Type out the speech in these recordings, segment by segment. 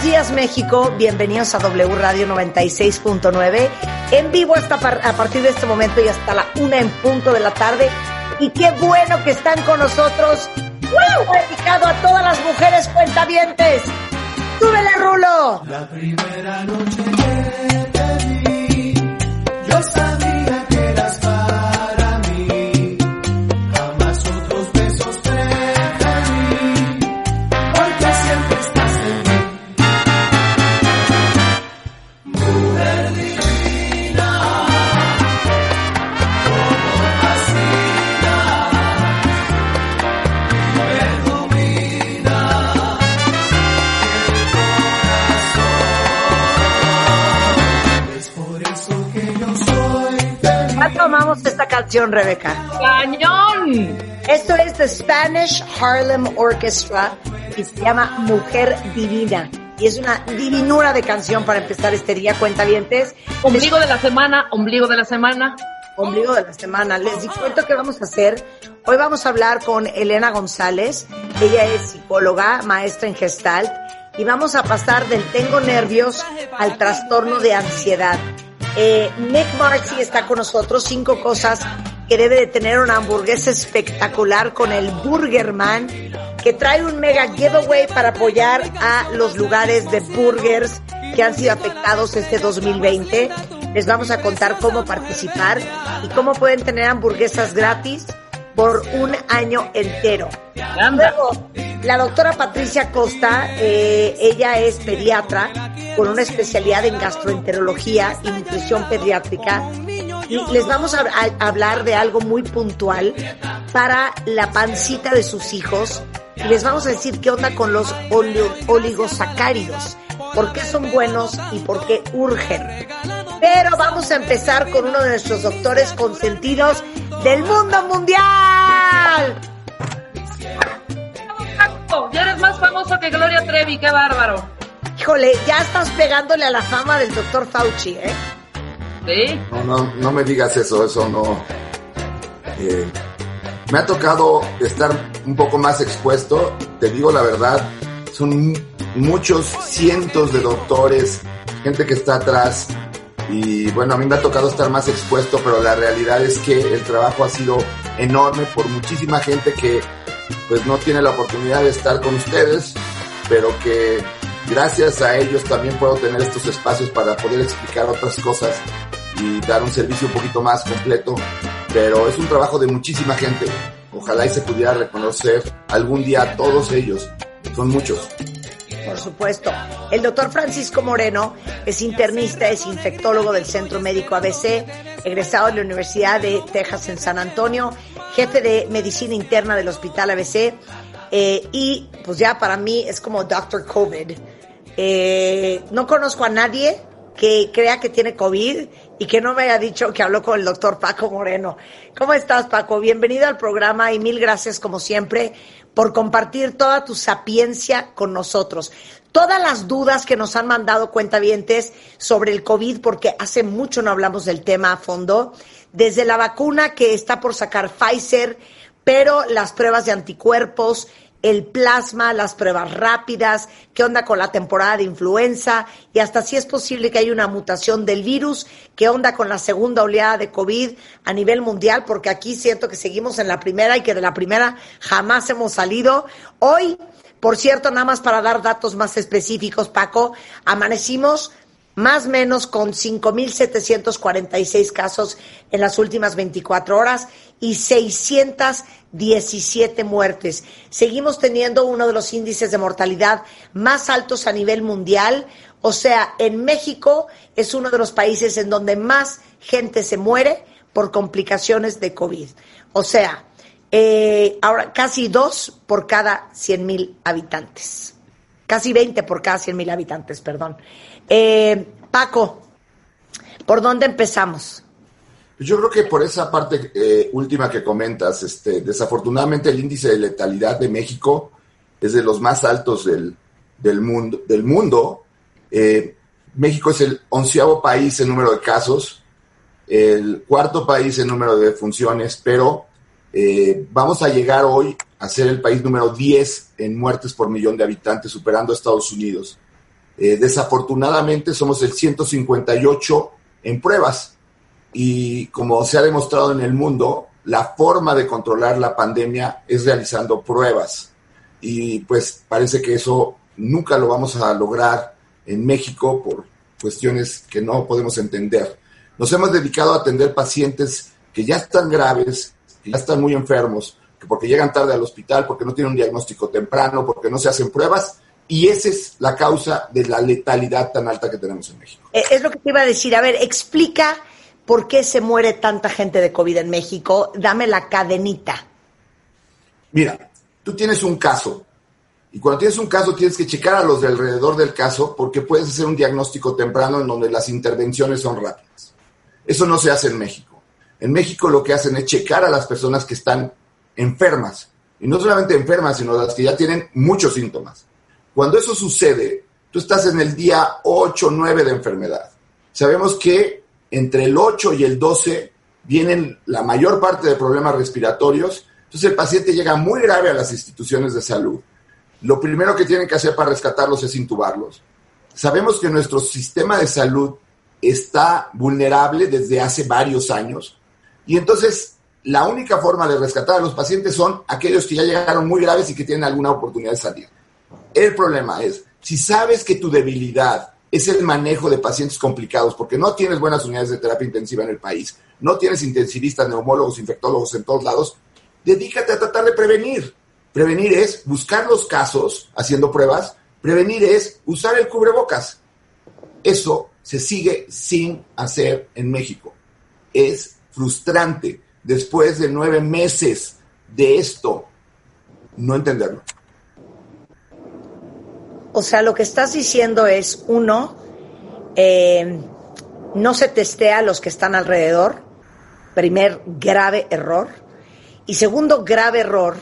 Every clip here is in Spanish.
Buenos días México, bienvenidos a W Radio 96.9, en vivo hasta a partir de este momento y hasta la una en punto de la tarde. Y qué bueno que están con nosotros, ¡Woo! dedicado a todas las mujeres cuentavientes. ¡Súbele, Rulo! La primera noche que te vi, yo sabía ¿Cuánto amamos esta canción, Rebeca? ¡Cañón! Esto es The Spanish Harlem Orchestra y se llama Mujer Divina. Y es una divinura de canción para empezar este día, cuentavientes. Ombligo de la semana, ombligo de la semana. ombligo de la semana. Les cuento qué vamos a hacer. Hoy vamos a hablar con Elena González. Ella es psicóloga, maestra en Gestalt. Y vamos a pasar del tengo nervios al trastorno de ansiedad. Eh, Nick Marcy está con nosotros. Cinco cosas que debe de tener una hamburguesa espectacular con el Burgerman, que trae un mega giveaway para apoyar a los lugares de burgers que han sido afectados este 2020. Les vamos a contar cómo participar y cómo pueden tener hamburguesas gratis por un año entero. Anda. Luego, la doctora Patricia Costa, eh, ella es pediatra con una especialidad en gastroenterología y nutrición pediátrica. Y les vamos a, a- hablar de algo muy puntual para la pancita de sus hijos. Y les vamos a decir qué onda con los oligosacáridos, por qué son buenos y por qué urgen. Pero vamos a empezar con uno de nuestros doctores consentidos del mundo mundial. Paco, Ya eres más famoso que Gloria Trevi, qué bárbaro. Híjole, ya estás pegándole a la fama del doctor Fauci, ¿eh? ¿Sí? No, no, no me digas eso, eso no. Eh, me ha tocado estar un poco más expuesto, te digo la verdad, son muchos cientos de doctores, gente que está atrás y bueno, a mí me ha tocado estar más expuesto, pero la realidad es que el trabajo ha sido enorme por muchísima gente que pues no tiene la oportunidad de estar con ustedes, pero que gracias a ellos también puedo tener estos espacios para poder explicar otras cosas y dar un servicio un poquito más completo, pero es un trabajo de muchísima gente. Ojalá y se pudiera reconocer algún día a todos ellos. Son muchos. Por supuesto. El doctor Francisco Moreno es internista, es infectólogo del Centro Médico ABC, egresado de la Universidad de Texas en San Antonio, jefe de medicina interna del Hospital ABC, eh, y pues ya para mí es como Doctor COVID. Eh, no conozco a nadie que crea que tiene COVID y que no me haya dicho que habló con el doctor Paco Moreno. ¿Cómo estás, Paco? Bienvenido al programa y mil gracias, como siempre, por compartir toda tu sapiencia con nosotros. Todas las dudas que nos han mandado cuentavientes sobre el COVID, porque hace mucho no hablamos del tema a fondo, desde la vacuna que está por sacar Pfizer, pero las pruebas de anticuerpos, el plasma, las pruebas rápidas, qué onda con la temporada de influenza y hasta si es posible que haya una mutación del virus, qué onda con la segunda oleada de COVID a nivel mundial, porque aquí siento que seguimos en la primera y que de la primera jamás hemos salido. Hoy, por cierto, nada más para dar datos más específicos, Paco, amanecimos más o menos con 5.746 casos en las últimas 24 horas y 617 muertes. Seguimos teniendo uno de los índices de mortalidad más altos a nivel mundial. O sea, en México es uno de los países en donde más gente se muere por complicaciones de COVID. O sea, Eh, ahora, casi dos por cada 100 mil habitantes. Casi 20 por cada 100 mil habitantes, perdón. Eh, Paco, ¿por dónde empezamos? Yo creo que por esa parte eh, última que comentas, este, desafortunadamente el índice de letalidad de México es de los más altos del, mundo. Eh, México es el onceavo país en número de casos, el cuarto país en número de defunciones, pero eh, vamos a llegar hoy a ser el país número 10 en muertes por millón de habitantes, superando a Estados Unidos. Desafortunadamente somos el 158 en pruebas y como se ha demostrado en el mundo, la forma de controlar la pandemia es realizando pruebas y pues parece que eso nunca lo vamos a lograr en México por cuestiones que no podemos entender. Nos hemos dedicado a atender pacientes que ya están graves, que ya están muy enfermos, que porque llegan tarde al hospital, porque no tienen un diagnóstico temprano, porque no se hacen pruebas, y esa es la causa de la letalidad tan alta que tenemos en México. Eh, es lo que te iba a decir. A ver, explica por qué se muere tanta gente de COVID en México. Dame la cadenita. Mira, tú tienes un caso, y cuando tienes un caso tienes que checar a los de alrededor del caso porque puedes hacer un diagnóstico temprano en donde las intervenciones son rápidas. Eso no se hace en México. En México lo que hacen es checar a las personas que están enfermas. Y no solamente enfermas, sino las que ya tienen muchos síntomas. Cuando eso sucede, tú estás en el día 8 o 9 de enfermedad. Sabemos que entre el 8 y el 12 vienen la mayor parte de problemas respiratorios. Entonces el paciente llega muy grave a las instituciones de salud lo primero que tienen que hacer para rescatarlos es intubarlos. Sabemos que nuestro sistema de salud está vulnerable desde hace varios años y entonces la única forma de rescatar a los pacientes son aquellos que ya llegaron muy graves y que tienen alguna oportunidad de salir. El problema es, si sabes que tu debilidad es el manejo de pacientes complicados, porque no tienes buenas unidades de terapia intensiva en el país, no tienes intensivistas, neumólogos, infectólogos en todos lados, dedícate a tratar de prevenir. Prevenir es buscar los casos haciendo pruebas. Prevenir es usar el cubrebocas. Eso se sigue sin hacer en México. Es frustrante después de nueve meses de esto no entenderlo. O sea, lo que estás diciendo es, uno, eh, no se testea a los que están alrededor, primer grave error. Y segundo grave error,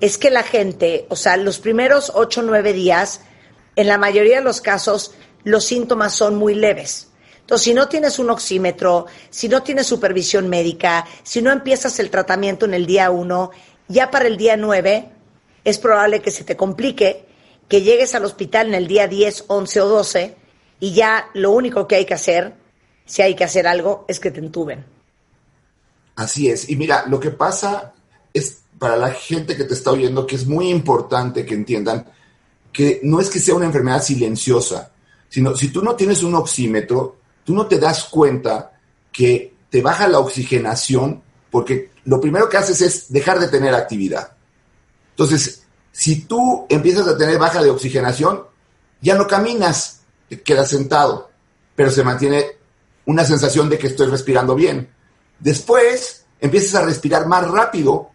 es que la gente, o sea, los primeros ocho o nueve días, en la mayoría de los casos, los síntomas son muy leves. Entonces, si no tienes un oxímetro, si no tienes supervisión médica, si no empiezas el tratamiento en el día uno, ya para el día nueve es probable que se te complique, que llegues al hospital en el día 10, 11 o 12 y ya lo único que hay que hacer, si hay que hacer algo, es que te entuben. Así es. Y mira, lo que pasa es para la gente que te está oyendo que es muy importante que entiendan que no es que sea una enfermedad silenciosa, sino si tú no tienes un oxímetro, tú no te das cuenta que te baja la oxigenación porque lo primero que haces es dejar de tener actividad. Entonces, si tú empiezas a tener baja de oxigenación, ya no caminas, te quedas sentado, pero se mantiene una sensación de que estoy respirando bien. Después empiezas a respirar más rápido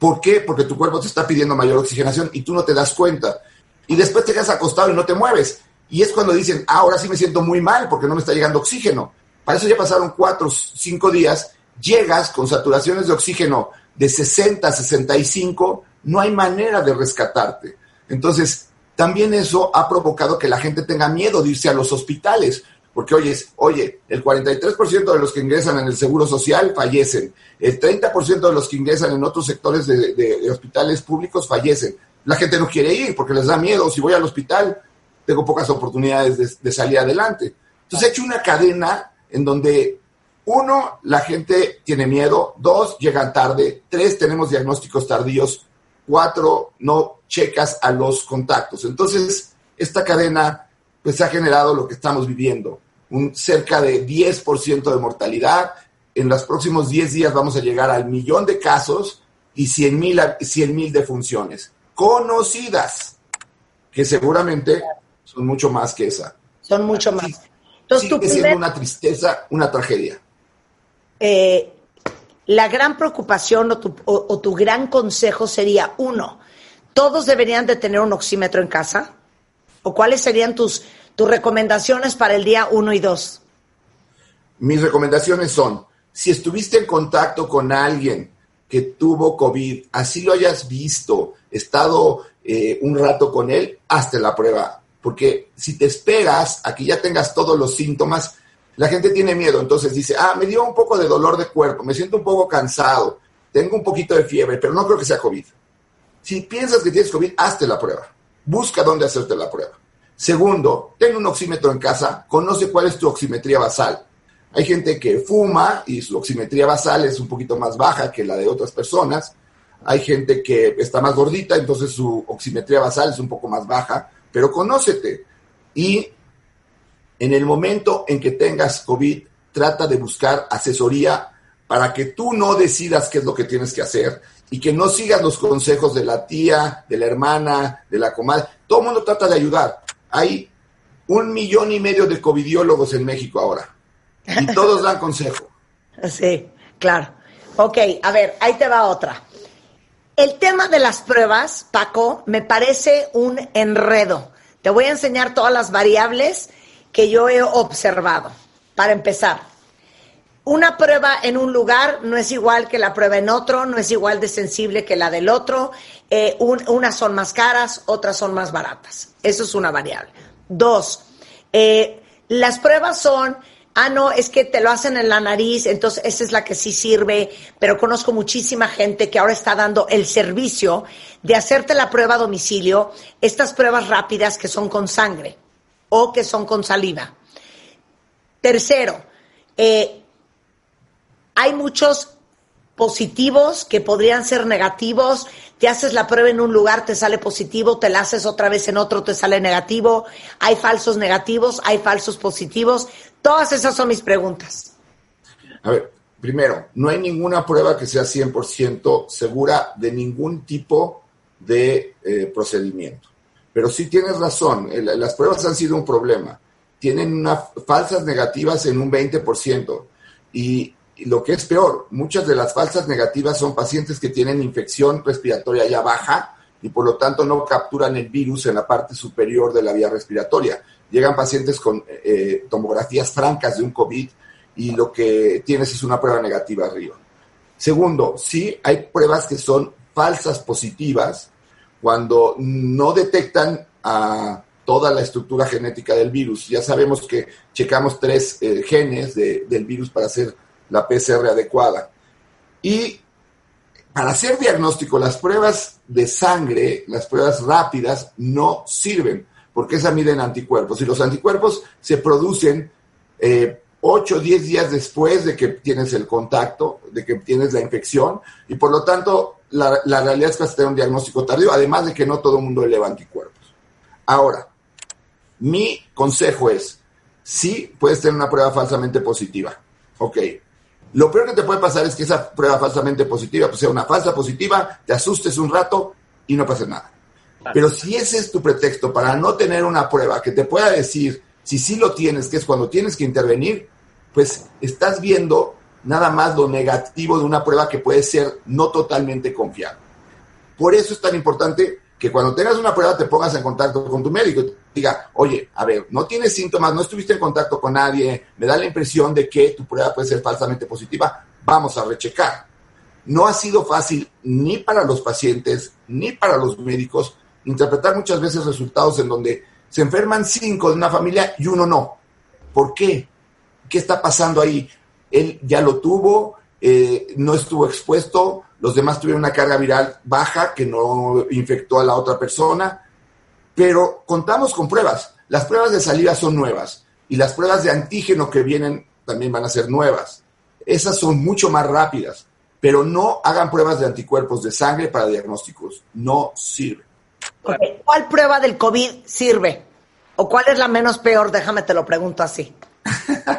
¿Por qué? Porque tu cuerpo te está pidiendo mayor oxigenación y tú no te das cuenta. Y después te quedas acostado y no te mueves. Y es cuando dicen, ah, ahora sí me siento muy mal porque no me está llegando oxígeno. Para eso ya pasaron cuatro, cinco días. Llegas con saturaciones de oxígeno de 60, 65, no hay manera de rescatarte. Entonces, también eso ha provocado que la gente tenga miedo de irse a los hospitales, porque oyes, oye, el 43% de los que ingresan en el Seguro Social fallecen, el 30% de los que ingresan en otros sectores de, hospitales públicos fallecen. La gente no quiere ir porque les da miedo, si voy al hospital tengo pocas oportunidades de, de salir adelante. Entonces he hecho una cadena en donde, uno, la gente tiene miedo, dos, llegan tarde, tres, tenemos diagnósticos tardíos, cuatro, no checas a los contactos. Entonces, esta cadena pues ha generado lo que estamos viviendo, un cerca de 10% de mortalidad. En los próximos 10 días vamos a llegar al millón de casos y 100 mil 100, defunciones conocidas, que seguramente son mucho más que esa. Son mucho más. Entonces, sigue siendo una tristeza, una tragedia. Eh, la gran preocupación o tu, o- tu gran consejo sería, uno, ¿todos deberían de tener un oxímetro en casa? ¿O cuáles serían tus, tus recomendaciones para el día uno y dos? Mis recomendaciones son, si estuviste en contacto con alguien que tuvo COVID, así lo hayas visto, estado eh, un rato con él, hazte la prueba. Porque si te esperas a que ya tengas todos los síntomas, la gente tiene miedo. Entonces dice, ah, me dio un poco de dolor de cuerpo, me siento un poco cansado, tengo un poquito de fiebre, pero no creo que sea COVID. Si piensas que tienes COVID, hazte la prueba. Busca dónde hacerte la prueba. Segundo, ten un oxímetro en casa, conoce cuál es tu oximetría basal. Hay gente que fuma y su oximetría basal es un poquito más baja que la de otras personas. Hay gente que está más gordita, entonces su oximetría basal es un poco más baja, pero conócete. Y en el momento en que tengas COVID, trata de buscar asesoría para que tú no decidas qué es lo que tienes que hacer y que no sigas los consejos de la tía, de la hermana, de la comadre. Todo el mundo trata de ayudar. Hay un millón y medio de covidiólogos en México ahora y todos dan consejo. Sí, claro. Ok, a ver, ahí te va otra. El tema de las pruebas, Paco, me parece un enredo. Te voy a enseñar todas las variables que yo he observado. Para empezar, una prueba en un lugar no es igual que la prueba en otro, no es igual de sensible que la del otro. Eh, un- unas son más caras, otras son más baratas. Eso es una variable. Dos, eh, las pruebas son, ah, no, es que te lo hacen en la nariz, entonces esa es la que sí sirve, pero conozco muchísima gente que ahora está dando el servicio de hacerte la prueba a domicilio, estas pruebas rápidas que son con sangre o que son con saliva. Tercero, eh, hay muchos positivos que podrían ser negativos. Te haces la prueba en un lugar, te sale positivo, te la haces otra vez en otro, te sale negativo. Hay falsos negativos, hay falsos positivos. Todas esas son mis preguntas. A ver, primero, no hay ninguna prueba que sea 100% segura de ningún tipo de eh, procedimiento. Pero sí tienes razón, las pruebas han sido un problema. Tienen una- falsas negativas en un 20%. Y, y lo que es peor, muchas de las falsas negativas son pacientes que tienen infección respiratoria ya baja y por lo tanto no capturan el virus en la parte superior de la vía respiratoria. Llegan pacientes con eh, tomografías francas de un COVID y lo que tienes es una prueba negativa arriba. Segundo, sí hay pruebas que son falsas positivas cuando no detectan toda la estructura genética del virus. Ya sabemos que checamos tres eh, genes de- del virus para hacer la PCR adecuada. Y para hacer diagnóstico, las pruebas de sangre, las pruebas rápidas, no sirven, porque esas miden anticuerpos. Y los anticuerpos se producen eh, 8 o 10 días después de que tienes el contacto, de que tienes la infección, y por lo tanto, la, la realidad es que vas a tener un diagnóstico tardío, además de que no todo el mundo eleva anticuerpos. Ahora, mi consejo es, sí puedes tener una prueba falsamente positiva. Ok. Lo peor que te puede pasar es que esa prueba falsamente positiva pues, sea una falsa positiva, te asustes un rato y no pase nada. Pero si ese es tu pretexto para no tener una prueba que te pueda decir si sí lo tienes, que es cuando tienes que intervenir, pues estás viendo nada más lo negativo de una prueba que puede ser no totalmente confiable. Por eso es tan importante que cuando tengas una prueba te pongas en contacto con tu médico y te diga, oye, a ver, no tienes síntomas, no estuviste en contacto con nadie, me da la impresión de que tu prueba puede ser falsamente positiva, vamos a rechecar. No ha sido fácil ni para los pacientes ni para los médicos interpretar muchas veces resultados en donde se enferman cinco de una familia y uno no. ¿Por qué? ¿Qué está pasando ahí? Él ya lo tuvo, eh, no estuvo expuesto, los demás tuvieron una carga viral baja que no infectó a la otra persona, pero contamos con pruebas. Las pruebas de saliva son nuevas y las pruebas de antígeno que vienen también van a ser nuevas. Esas son mucho más rápidas, pero no hagan pruebas de anticuerpos de sangre para diagnósticos. No sirve. ¿Cuál prueba del COVID sirve? ¿O cuál es la menos peor? Déjame te lo pregunto así.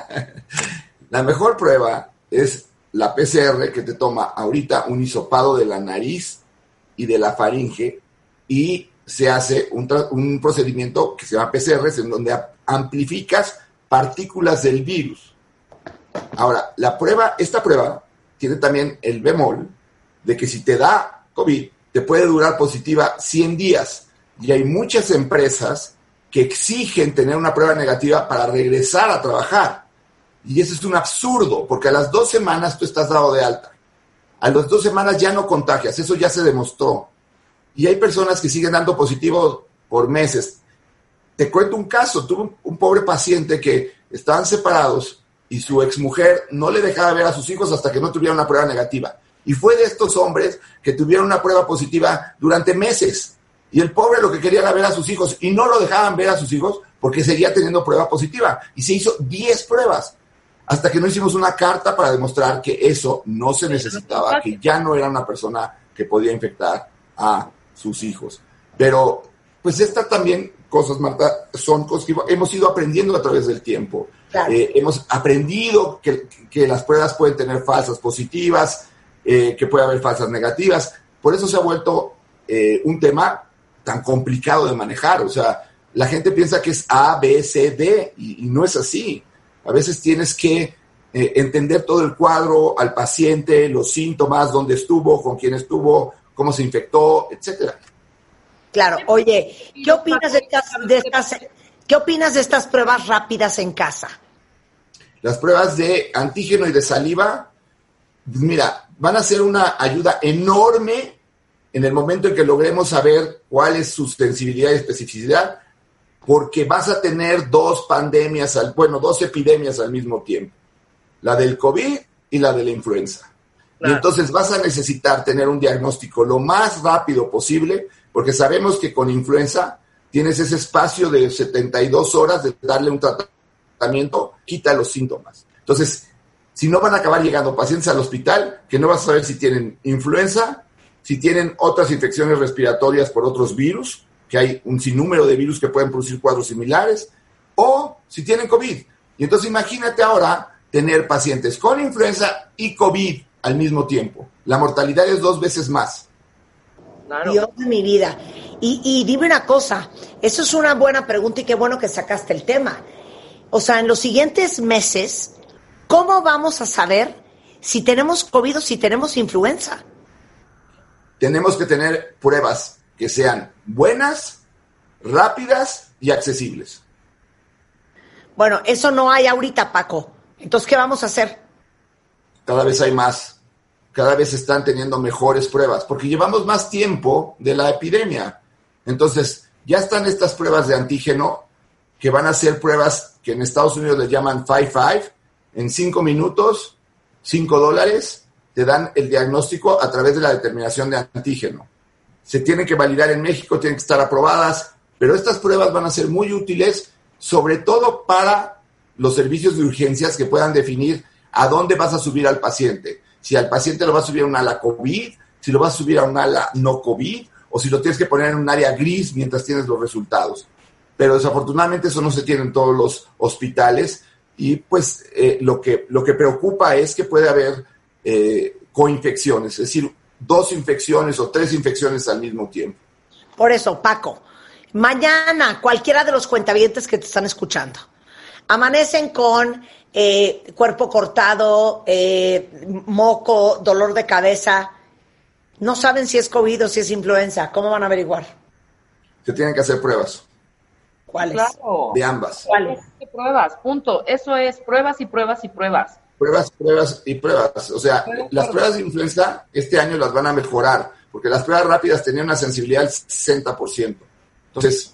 La mejor prueba es la PCR que te toma ahorita un hisopado de la nariz y de la faringe y se hace un, un procedimiento que se llama PCR, en donde amplificas partículas del virus. Ahora, la prueba, esta prueba tiene también el bemol de que si te da COVID, te puede durar positiva 100 días. Y hay muchas empresas que exigen tener una prueba negativa para regresar a trabajar. Y eso es un absurdo, porque a las dos semanas tú estás dado de alta. A las dos semanas ya no contagias, eso ya se demostró. Y hay personas que siguen dando positivo por meses. Te cuento un caso, tuve un, pobre paciente que estaban separados y su exmujer no le dejaba ver a sus hijos hasta que no tuviera una prueba negativa. Y fue de estos hombres que tuvieron una prueba positiva durante meses. Y el pobre lo que quería era ver a sus hijos y no lo dejaban ver a sus hijos porque seguía teniendo prueba positiva. Y se hizo 10 pruebas hasta que no hicimos una carta para demostrar que eso no se necesitaba, que ya no era una persona que podía infectar a sus hijos. Pero, pues estas también cosas, Marta, son cosas que hemos ido aprendiendo a través del tiempo. Claro. Eh, hemos aprendido que, que, las pruebas pueden tener falsas positivas, eh, que puede haber falsas negativas. Por eso se ha vuelto eh, un tema tan complicado de manejar. O sea, la gente piensa que es A, B, C, D y, y no es así. A veces tienes que eh, entender todo el cuadro al paciente, los síntomas, dónde estuvo, con quién estuvo, cómo se infectó, etcétera. Claro, oye, ¿qué opinas de estas, de estas, ¿qué opinas de estas pruebas rápidas en casa? Las pruebas de antígeno y de saliva, mira, van a ser una ayuda enorme en el momento en que logremos saber cuál es su sensibilidad y especificidad, porque vas a tener dos pandemias, al, bueno, dos epidemias al mismo tiempo, la del COVID y la de la influenza. Claro. Y entonces vas a necesitar tener un diagnóstico lo más rápido posible, porque sabemos que con influenza tienes ese espacio de 72 horas de darle un tratamiento, quita los síntomas. Entonces, si no van a acabar llegando pacientes al hospital, que no vas a saber si tienen influenza, si tienen otras infecciones respiratorias por otros virus, que hay un sinnúmero de virus que pueden producir cuadros similares, o si tienen COVID. Y entonces imagínate ahora tener pacientes con influenza y COVID al mismo tiempo. La mortalidad es dos veces más. Claro. Dios de mi vida. Y, y dime una cosa, eso es una buena pregunta y qué bueno que sacaste el tema. O sea, en los siguientes meses, ¿cómo vamos a saber si tenemos COVID o si tenemos influenza? Tenemos que tener pruebas que sean buenas, rápidas y accesibles. Bueno, eso no hay ahorita, Paco. Entonces, ¿qué vamos a hacer? Cada vez hay más. Cada vez están teniendo mejores pruebas, porque llevamos más tiempo de la epidemia. Entonces, ya están estas pruebas de antígeno, que van a ser pruebas que en Estados Unidos les llaman 5-5, en cinco minutos, cinco dólares, te dan el diagnóstico a través de la determinación de antígeno. Se tienen que validar en México, tienen que estar aprobadas, pero estas pruebas van a ser muy útiles, sobre todo para los servicios de urgencias que puedan definir a dónde vas a subir al paciente. Si al paciente lo vas a subir a un ala COVID, si lo vas a subir a un ala no COVID, o si lo tienes que poner en un área gris mientras tienes los resultados. Pero desafortunadamente eso no se tiene en todos los hospitales y pues eh, lo, que, lo que preocupa es que puede haber eh, coinfecciones, es decir, dos infecciones o tres infecciones al mismo tiempo. Por eso, Paco, mañana cualquiera de los cuentavientes que te están escuchando amanecen con eh, cuerpo cortado, eh, moco, dolor de cabeza, no saben si es COVID o si es influenza, ¿cómo van a averiguar? Se tienen que hacer pruebas. ¿Cuáles? Claro. De ambas. ¿Cuáles? Pruebas, punto. Eso es pruebas y pruebas y pruebas. Pruebas, pruebas y pruebas. O sea, las pruebas. de influenza este año las van a mejorar, porque las pruebas rápidas tenían una sensibilidad del 60%. Entonces,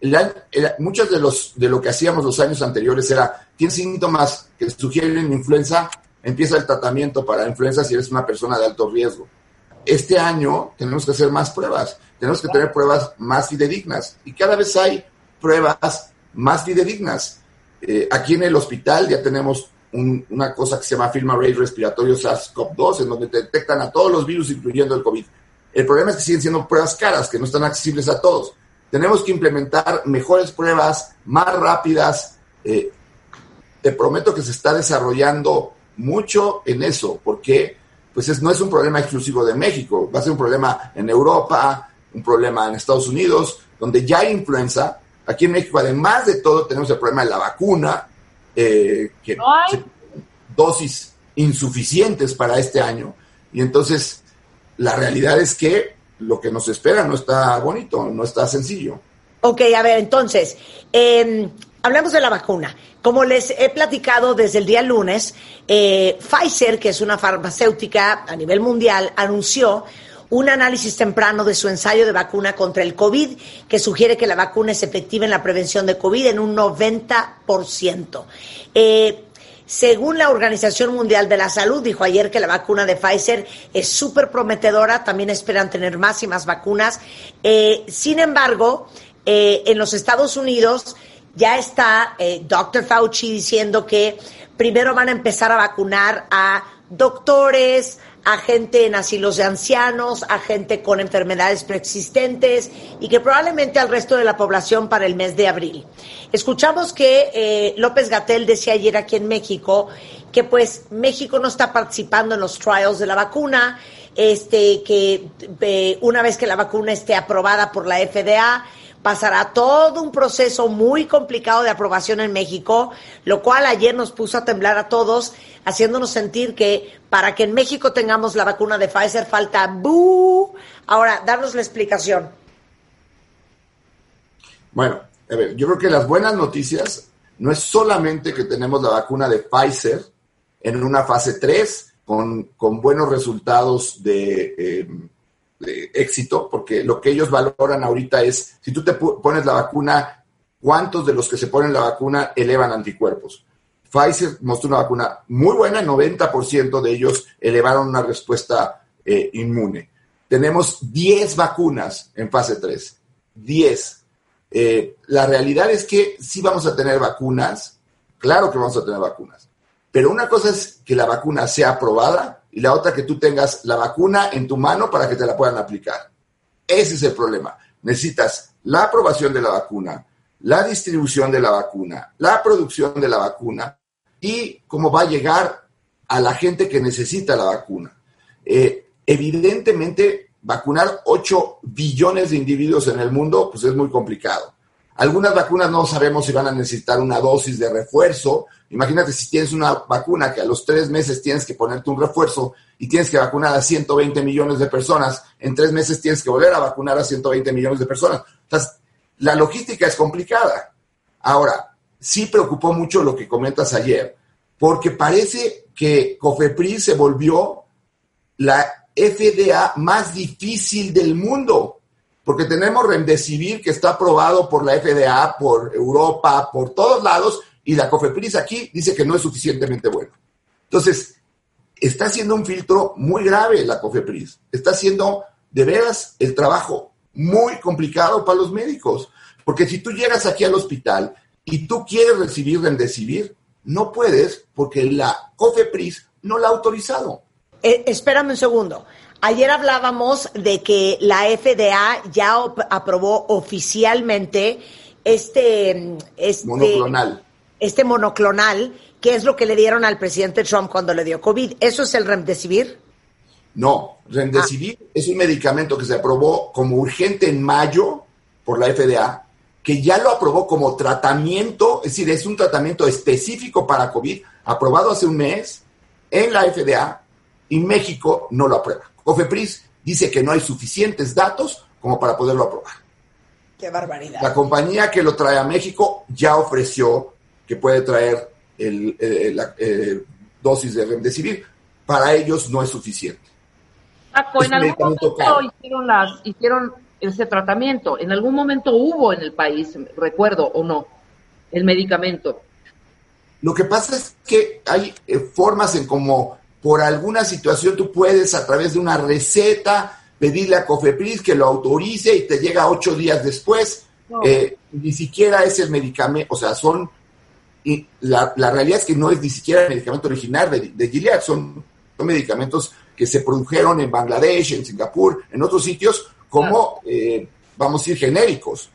el año- el- muchos de los de lo que hacíamos los años anteriores era, tienes síntomas que sugieren influenza, empieza el tratamiento para influenza si eres una persona de alto riesgo. Este año tenemos que hacer más pruebas, tenemos que tener pruebas más fidedignas y cada vez hay pruebas más fidedignas. Eh, aquí en el hospital ya tenemos un- una cosa que se llama Film Array Respiratorio SARS-CoV-2, en donde te detectan a todos los virus, incluyendo el COVID. El problema es que siguen siendo pruebas caras, que no están accesibles a todos. Tenemos que implementar mejores pruebas, más rápidas. eh, te prometo que se está desarrollando mucho en eso, porque pues es- no es un problema exclusivo de México, va a ser un problema en Europa, un problema en Estados Unidos, donde ya hay influenza. Aquí en México, además de todo, tenemos el problema de la vacuna, eh, que No hay. se- dosis insuficientes para este año. Y entonces, la realidad es que lo que nos espera no está bonito, no está sencillo. Ok, a ver, entonces, eh, hablemos de la vacuna. Como les he platicado desde el día lunes, eh, Pfizer, que es una farmacéutica a nivel mundial, anunció un análisis temprano de su ensayo de vacuna contra el COVID que sugiere que la vacuna es efectiva en la prevención de COVID en un 90%. Eh, según la Organización Mundial de la Salud, dijo ayer que la vacuna de Pfizer es súper prometedora, también esperan tener más y más vacunas. Eh, sin embargo, eh, en los Estados Unidos ya está eh, Dr. Fauci diciendo que primero van a empezar a vacunar a doctores, a gente en asilos de ancianos, a gente con enfermedades preexistentes y que probablemente al resto de la población para el mes de abril. Escuchamos que eh, López Gatel decía ayer aquí en México que pues México no está participando en los trials de la vacuna, este que eh, una vez que la vacuna esté aprobada por la FDA pasará todo un proceso muy complicado de aprobación en México, lo cual ayer nos puso a temblar a todos, haciéndonos sentir que para que en México tengamos la vacuna de Pfizer falta ¡bu! Ahora, darnos la explicación. Bueno, a ver, yo creo que las buenas noticias no es solamente que tenemos la vacuna de Pfizer en una fase 3 con, con buenos resultados de, eh, éxito, porque lo que ellos valoran ahorita es, si tú te pones la vacuna, ¿cuántos de los que se ponen la vacuna elevan anticuerpos? Pfizer mostró una vacuna muy buena, el 90% de ellos elevaron una respuesta eh, inmune. Tenemos 10 vacunas en fase 3, 10. Eh, la realidad es que sí vamos a tener vacunas, claro que vamos a tener vacunas, pero una cosa es que la vacuna sea aprobada y la otra que tú tengas la vacuna en tu mano para que te la puedan aplicar. Ese es el problema. Necesitas la aprobación de la vacuna, la distribución de la vacuna, la producción de la vacuna y cómo va a llegar a la gente que necesita la vacuna. Eh, evidentemente, vacunar 8 billones de individuos en el mundo, pues es muy complicado. Algunas vacunas no sabemos si van a necesitar una dosis de refuerzo. Imagínate si tienes una vacuna que a los tres meses tienes que ponerte un refuerzo y tienes que vacunar a 120 millones de personas, en tres meses tienes que volver a vacunar a 120 millones de personas. La logística es complicada. Ahora, sí preocupó mucho lo que comentas ayer, porque parece que Cofepris se volvió la FDA más difícil del mundo, porque tenemos Remdesivir que está aprobado por la FDA, por Europa, por todos lados, y la Cofepris aquí dice que no es suficientemente bueno. Entonces, está haciendo un filtro muy grave la Cofepris, está haciendo de veras el trabajo muy complicado para los médicos, porque si tú llegas aquí al hospital y tú quieres recibir Remdesivir, no puedes porque la Cofepris no la ha autorizado. Eh, espérame un segundo. Ayer hablábamos de que la FDA ya aprobó oficialmente este, este Monoclonal. este monoclonal, que es lo que le dieron al presidente Trump cuando le dio COVID. ¿Eso es el Remdesivir? No, Remdesivir es un medicamento que se aprobó como urgente en mayo por la FDA, que ya lo aprobó como tratamiento, es decir, es un tratamiento específico para COVID, aprobado hace un mes en la FDA y México no lo aprueba. Cofepris dice que no hay suficientes datos como para poderlo aprobar. Qué barbaridad. La compañía que lo trae a México ya ofreció que puede traer el, eh, la eh, dosis de Remdesivir. Para ellos no es suficiente. Paco, Es en algún momento caro. hicieron, las, hicieron ese tratamiento. En algún momento hubo en el país, recuerdo o no, el medicamento. Lo que pasa es que hay eh, formas en como por alguna situación tú puedes a través de una receta pedirle a Cofepris que lo autorice y te llega ocho días después. No. Eh, ni siquiera es el medicamento, o sea, son... Y la, la realidad es que no es ni siquiera el medicamento original de, de Gilead, son, son medicamentos que se produjeron en Bangladesh, en Singapur, en otros sitios, como, eh, vamos a decir, genéricos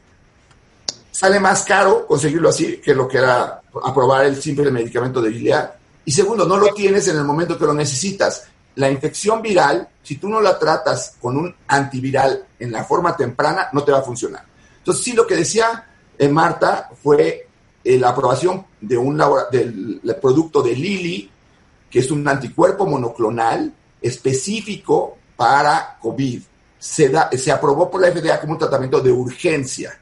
sale más caro conseguirlo así que lo que era aprobar el simple medicamento de Gilead. Y segundo, no lo tienes en el momento que lo necesitas. La infección viral, si tú no la tratas con un antiviral en la forma temprana, no te va a funcionar. Entonces, sí, lo que decía eh, Marta fue eh, la aprobación de un del, del producto de Lilly que es un anticuerpo monoclonal específico para COVID. Se, da, se aprobó por la FDA como un tratamiento de urgencia,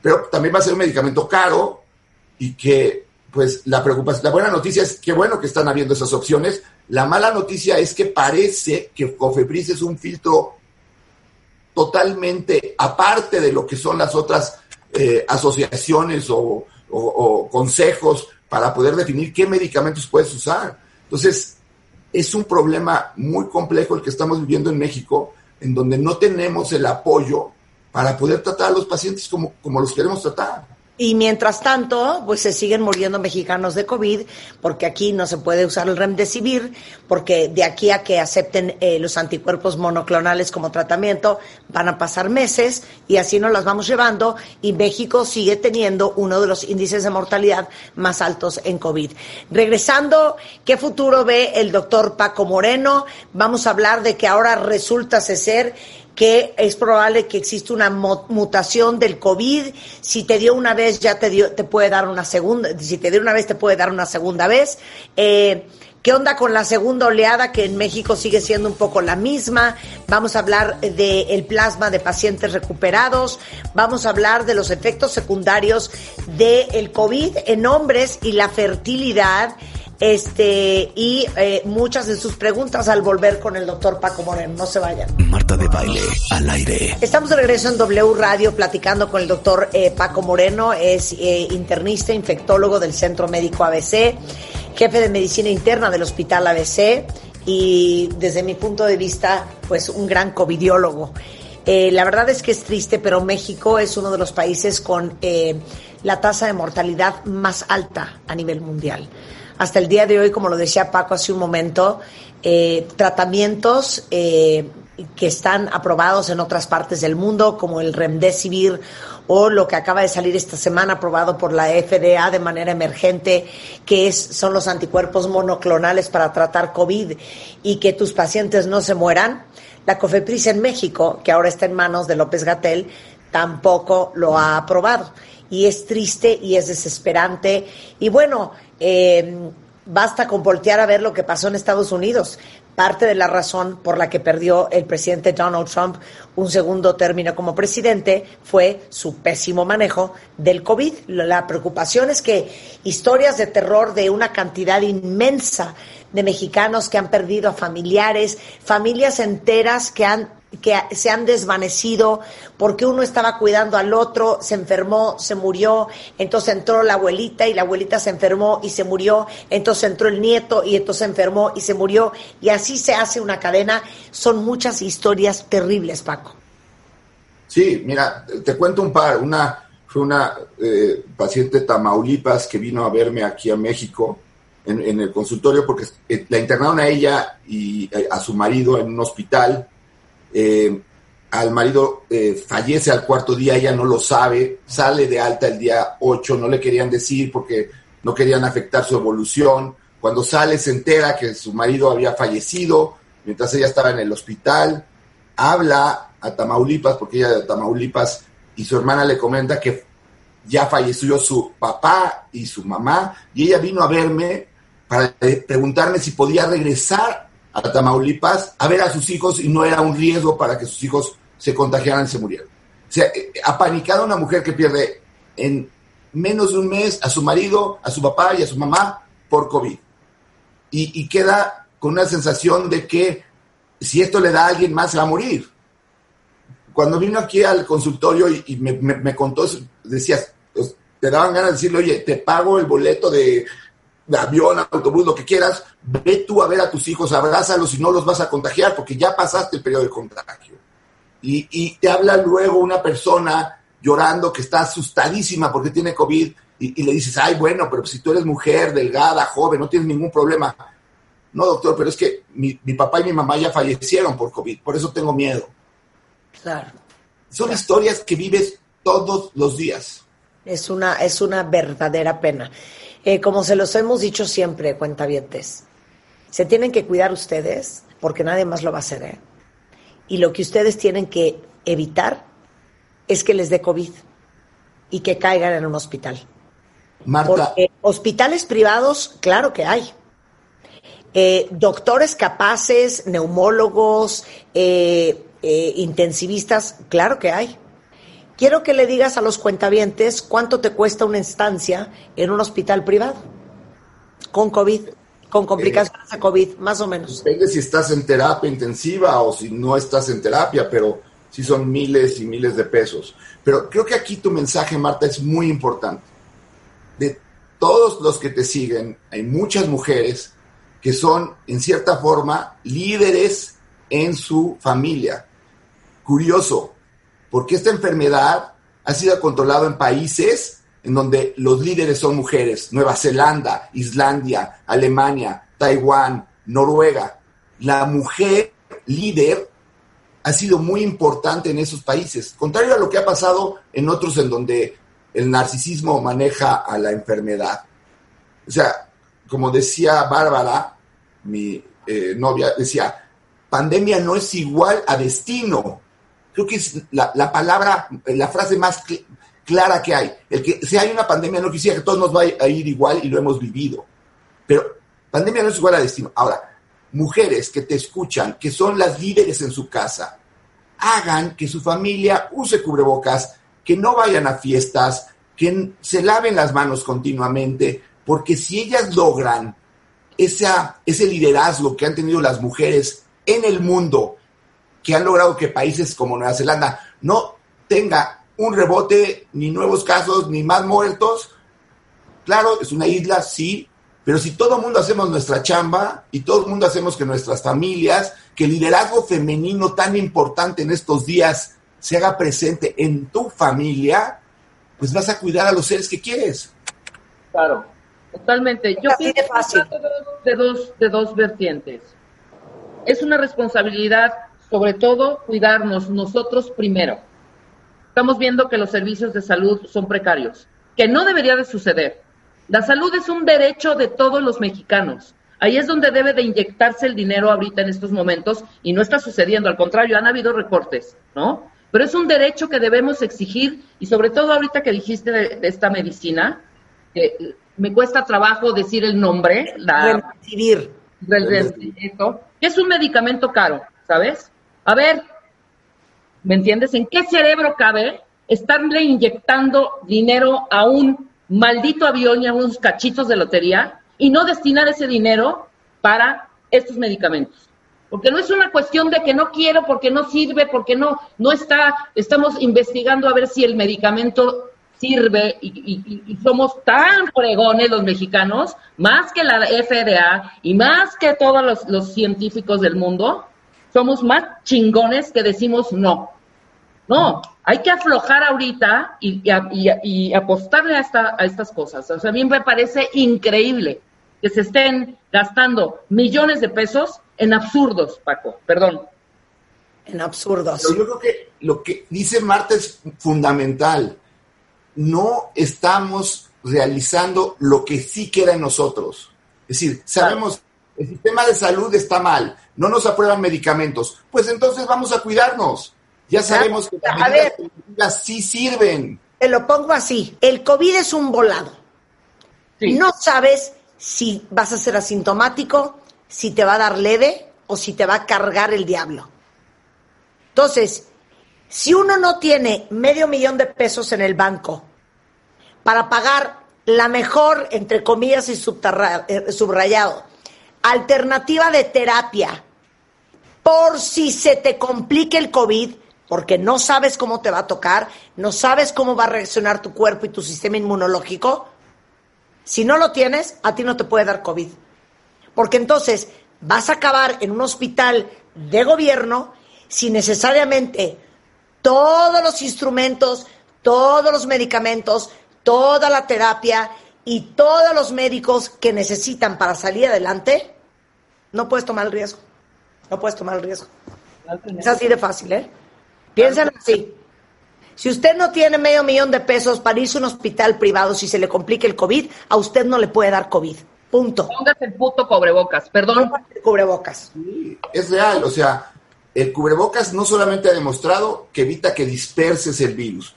pero también va a ser un medicamento caro y que, pues, la preocupación, la buena noticia es que bueno que están habiendo esas opciones. La mala noticia es que parece que Cofepris es un filtro totalmente aparte de lo que son las otras eh, asociaciones o, o, consejos para poder definir qué medicamentos puedes usar. Entonces, es un problema muy complejo el que estamos viviendo en México, en donde no tenemos el apoyo para poder tratar a los pacientes como, como los queremos tratar. Y mientras tanto, pues se siguen muriendo mexicanos de COVID, porque aquí no se puede usar el remdesivir, porque de aquí a que acepten eh, los anticuerpos monoclonales como tratamiento, van a pasar meses y así nos las vamos llevando y México sigue teniendo uno de los índices de mortalidad más altos en COVID. Regresando, ¿qué futuro ve el doctor Paco Moreno? Vamos a hablar de que ahora resulta ser que es probable que exista una mutación del COVID. Si te dio una vez, ya te, dio, te puede dar una segunda. Si te dio una vez, te puede dar una segunda vez. Eh, ¿Qué onda con la segunda oleada que en México sigue siendo un poco la misma? Vamos a hablar del plasma de pacientes recuperados, vamos a hablar de los efectos secundarios del COVID en hombres y la fertilidad este y eh, muchas de sus preguntas al volver con el doctor Paco Moreno. No se vayan. Marta de baile al aire. Estamos de regreso en W Radio platicando con el doctor eh, Paco Moreno, es eh, internista, infectólogo del Centro Médico ABC, jefe de medicina interna del Hospital ABC y desde mi punto de vista, pues un gran covidiólogo. la verdad es que es triste, pero México es uno de los países con la tasa de mortalidad más alta a nivel mundial hasta el día de hoy, como lo decía Paco hace un momento, eh, tratamientos eh, que están aprobados en otras partes del mundo, como el Remdesivir o lo que acaba de salir esta semana aprobado por la FDA de manera emergente, que es, son los anticuerpos monoclonales para tratar COVID y que tus pacientes no se mueran. La COFEPRIS en México, que ahora está en manos de López Gatel, tampoco lo ha aprobado. Y es triste y es desesperante. Y bueno, eh, basta con voltear a ver lo que pasó en Estados Unidos. Parte de la razón por la que perdió el presidente Donald Trump un segundo término como presidente fue su pésimo manejo del COVID. La preocupación es que historias de terror de una cantidad inmensa de mexicanos que han perdido a familiares, familias enteras que han que se han desvanecido porque uno estaba cuidando al otro, se enfermó, se murió, entonces entró la abuelita y la abuelita se enfermó y se murió, entonces entró el nieto y entonces se enfermó y se murió y así se hace una cadena. Son muchas historias terribles, Paco. Sí, mira, te cuento un par. Una fue una eh, paciente Tamaulipas que vino a verme aquí a México en, en el consultorio porque eh, la internaron a ella y eh, a su marido en un hospital eh, al marido eh, fallece al cuarto día, ella no lo sabe, sale de alta el día 8, no le querían decir porque no querían afectar su evolución. Cuando sale se entera que su marido había fallecido mientras ella estaba en el hospital, habla a Tamaulipas, porque ella de Tamaulipas, y su hermana le comenta que ya falleció su papá y su mamá, y ella vino a verme para preguntarme si podía regresar a Tamaulipas a ver a sus hijos y no era un riesgo para que sus hijos se contagiaran y se murieran. O sea, eh, apanicada una mujer que pierde en menos de un mes a su marido, a su papá y a su mamá por COVID. Y, queda con una sensación de que si esto le da a alguien más se va a morir. Cuando vino aquí al consultorio y, me, contó, decías, pues, te daban ganas de decirle, oye, te pago el boleto de avión, autobús, lo que quieras, ve tú a ver a tus hijos, abrázalos y no los vas a contagiar porque ya pasaste el periodo de contagio. Y, y te habla luego una persona llorando que está asustadísima porque tiene COVID y, le dices, ay, bueno, pero si tú eres mujer, delgada, joven, no tienes ningún problema. No, doctor, pero es que mi, mi papá y mi mamá ya fallecieron por COVID, por eso tengo miedo. Claro. Son historias que vives todos los días. Es una, es una verdadera pena. Eh, como se los hemos dicho siempre, cuentavientes, se tienen que cuidar ustedes porque nadie más lo va a hacer. ¿eh? Y lo que ustedes tienen que evitar es que les dé COVID y que caigan en un hospital. Marta. Porque hospitales privados, claro que hay. eh, doctores capaces, neumólogos, eh, eh, intensivistas, claro que hay. Quiero que le digas a los cuentavientes cuánto te cuesta una instancia en un hospital privado con COVID, con complicaciones de COVID, más o menos. Depende si estás en terapia intensiva o si no estás en terapia, pero sí son miles y miles de pesos. Pero creo que aquí tu mensaje, Marta, es muy importante. De todos los que te siguen, hay muchas mujeres que son, en cierta forma, líderes en su familia. Curioso, porque esta enfermedad ha sido controlada en países en donde los líderes son mujeres, Nueva Zelanda, Islandia, Alemania, Taiwán, Noruega. La mujer líder ha sido muy importante en esos países, contrario a lo que ha pasado en otros en donde el narcisismo maneja a la enfermedad. O sea, como decía Bárbara, mi eh, novia, decía, pandemia no es igual a destino. Creo que es la, la palabra, la frase más cl- clara que hay. El que si hay una pandemia no quisiera que todos nos vaya a ir igual y lo hemos vivido. Pero pandemia no es igual a destino. Ahora, mujeres que te escuchan, que son las líderes en su casa, hagan que su familia use cubrebocas, que no vayan a fiestas, que se laven las manos continuamente, porque si ellas logran ese liderazgo que han tenido las mujeres en el mundo, que han logrado que países como Nueva Zelanda no tenga un rebote, ni nuevos casos, ni más muertos, claro, es una isla, sí, pero si todo el mundo hacemos nuestra chamba y todo el mundo hacemos que nuestras familias, que el liderazgo femenino tan importante en estos días se haga presente en tu familia, pues vas a cuidar a los seres que quieres. Claro, totalmente. Yo de pienso que de dos, de dos vertientes. Es una responsabilidad, sobre todo, cuidarnos nosotros primero. Estamos viendo que los servicios de salud son precarios, que no debería de suceder. La salud es un derecho de todos los mexicanos. Ahí es donde debe de inyectarse el dinero ahorita en estos momentos y no está sucediendo. Al contrario, han habido recortes, ¿no? Pero es un derecho que debemos exigir y sobre todo ahorita que dijiste de, de esta medicina, que me cuesta trabajo decir el nombre, la, Remdesivir. del- del- esto, que es un medicamento caro, ¿sabes? A ver, ¿me entiendes? ¿En qué cerebro cabe estarle inyectando dinero a un maldito avión y a unos cachitos de lotería y no destinar ese dinero para estos medicamentos? Porque no es una cuestión de que no quiero, porque no sirve, porque no, no está, estamos investigando a ver si el medicamento sirve y, somos tan fregones los mexicanos, más que la FDA y más que todos los científicos del mundo, somos más chingones que decimos no. No, hay que aflojar ahorita y, y a- y a- y apostarle a, esta- a estas cosas. O sea, a mí me parece increíble que se estén gastando millones de pesos en absurdos, Paco. Perdón. En absurdos. Pero yo creo que lo que dice Marta es fundamental. No estamos realizando lo que sí queda en nosotros. Es decir, sabemos el sistema de salud está mal, no nos aprueban medicamentos, pues entonces vamos a cuidarnos. Ya sabemos que las medidas sí sirven. Te lo pongo así. El COVID es un volado. Sí. No sabes si vas a ser asintomático, si te va a dar leve o si te va a cargar el diablo. Entonces, si uno no tiene medio millón de pesos en el banco para pagar la mejor, entre comillas y eh, subrayado, alternativa de terapia por si se te complique el COVID, porque no sabes cómo te va a tocar, no sabes cómo va a reaccionar tu cuerpo y tu sistema inmunológico, si no lo tienes, a ti no te puede dar COVID. Porque entonces vas a acabar en un hospital de gobierno si necesariamente todos los instrumentos, todos los medicamentos, toda la terapia y todos los médicos que necesitan para salir adelante, no puedes tomar el riesgo. No puedes tomar el riesgo. Es así de fácil, ¿eh? Piensen así. Si usted no tiene medio millón de pesos para irse a un hospital privado si se le complica el COVID, a usted no le puede dar COVID. Punto. Póngase el puto cobrebocas. Perdón. Cubrebocas. Es real, o sea, el cubrebocas no solamente ha demostrado que evita que disperses el virus,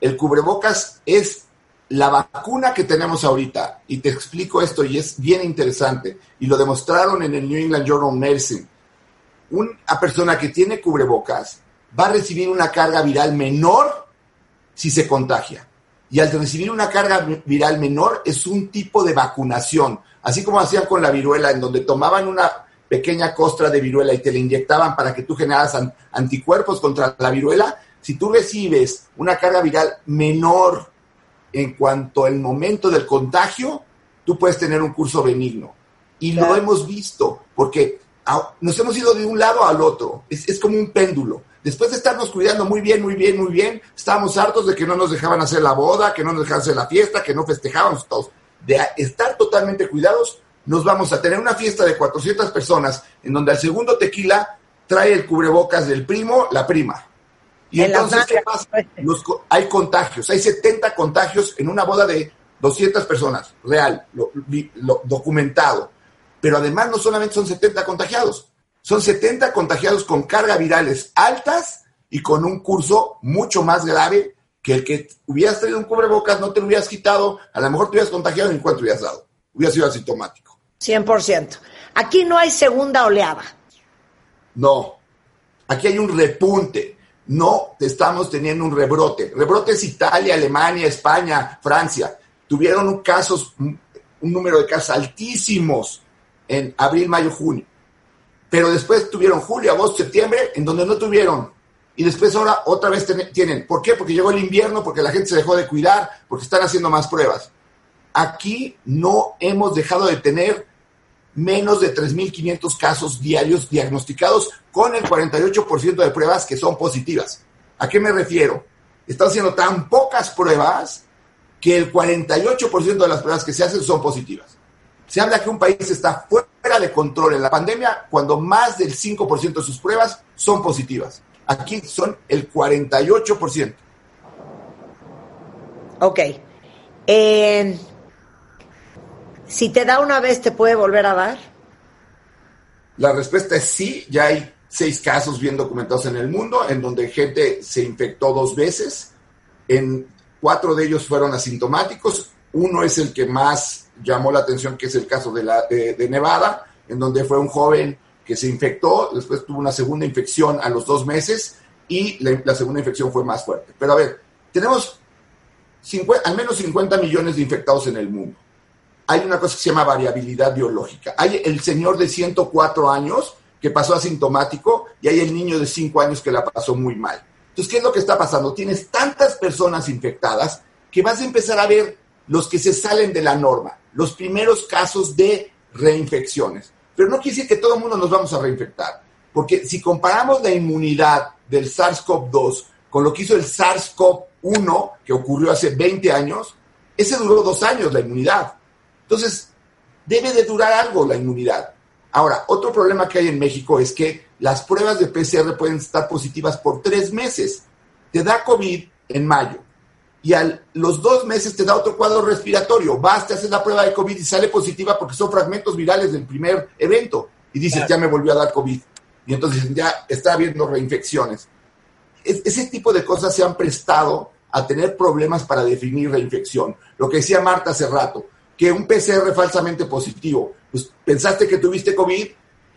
el cubrebocas es la vacuna que tenemos ahorita, y te explico esto y es bien interesante, y lo demostraron en el New England Journal of Medicine, una persona que tiene cubrebocas va a recibir una carga viral menor si se contagia. Y al recibir una carga viral menor es un tipo de vacunación, así como hacían con la viruela, en donde tomaban una pequeña costra de viruela y te la inyectaban para que tú generaras anticuerpos contra la viruela, si tú recibes una carga viral menor en cuanto al momento del contagio, tú puedes tener un curso benigno. Y lo hemos visto, porque nos hemos ido de un lado al otro. Es, como un péndulo. Después de estarnos cuidando muy bien, muy bien, muy bien, estábamos hartos de que no nos dejaban hacer la boda, que no nos dejaban hacer la fiesta, que no festejábamos todos. De estar totalmente cuidados, nos vamos a tener una fiesta de 400 personas en donde al segundo tequila trae el cubrebocas del primo, la prima. Y entonces, ¿qué pasa? hay contagios, hay 70 contagios en una boda de 200 personas, real, lo, documentado. Pero además no solamente son 70 contagiados, son 70 contagiados con cargas virales altas y con un curso mucho más grave que el que hubieras traído un cubrebocas, no te lo hubieras quitado, a lo mejor te hubieras contagiado y en cuanto hubieras dado. Hubiera sido asintomático. 100%. Aquí no hay segunda oleada. No. Aquí hay un repunte no estamos teniendo un rebrote. Rebrote es Italia, Alemania, España, Francia. Tuvieron casos, un número de casos altísimos en abril, mayo, junio. Pero después tuvieron julio, agosto, septiembre, en donde no tuvieron. Y después ahora otra vez tienen. ¿Por qué? Porque llegó el invierno, porque la gente se dejó de cuidar, porque están haciendo más pruebas. Aquí no hemos dejado de tener menos de 3.500 casos diarios diagnosticados con el 48% de pruebas que son positivas. ¿A qué me refiero? Están haciendo tan pocas pruebas que el 48% de las pruebas que se hacen son positivas. Se habla que un país está fuera de control en la pandemia cuando más del 5% de sus pruebas son positivas. Aquí son el 48%. Ok. Eh, si te da una vez, ¿te puede volver a dar? La respuesta es sí, ya hay seis casos bien documentados en el mundo en donde gente se infectó dos veces. En cuatro de ellos fueron asintomáticos. Uno es el que más llamó la atención, que es el caso de, la, de, Nevada, en donde fue un joven que se infectó, después tuvo una segunda infección a los dos meses y la, segunda infección fue más fuerte. Pero a ver, tenemos al menos 50 millones de infectados en el mundo hay una cosa que se llama variabilidad biológica. Hay el señor de 104 años que pasó asintomático y hay el niño de 5 años que la pasó muy mal. Entonces, ¿qué es lo que está pasando? Tienes tantas personas infectadas que vas a empezar a ver los que se salen de la norma, los primeros casos de reinfecciones. Pero no quiere decir que todo el mundo nos vamos a reinfectar, porque si comparamos la inmunidad del SARS-CoV-2 con lo que hizo el SARS-CoV-1, que ocurrió hace 20 años, ese duró dos años la inmunidad. Entonces, debe de durar algo la inmunidad. Ahora, otro problema que hay en México es que las pruebas de PCR pueden estar positivas por tres meses. Te da COVID en mayo y a los dos meses te da otro cuadro respiratorio. Vas, te haces la prueba de COVID y sale positiva porque son fragmentos virales del primer evento. Y dices, ya me volvió a dar COVID. Y entonces ya está habiendo reinfecciones. ese tipo de cosas se han prestado a tener problemas para definir reinfección. Lo que decía Marta hace rato, que un PCR falsamente positivo. Pues pensaste que tuviste COVID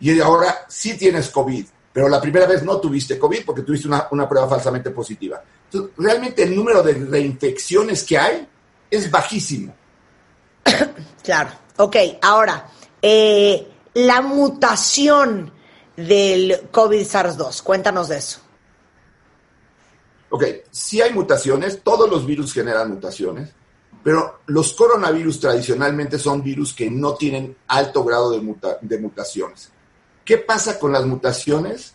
y ahora sí tienes COVID, pero la primera vez no tuviste COVID porque tuviste una, prueba falsamente positiva. Entonces, realmente el número de reinfecciones que hay es bajísimo. Claro, ok, ahora, eh, la mutación del COVID-SARS-2, cuéntanos de eso. Ok, sí hay mutaciones, todos los virus generan mutaciones. Pero los coronavirus tradicionalmente son virus que no tienen alto grado de, mutaciones. ¿Qué pasa con las mutaciones?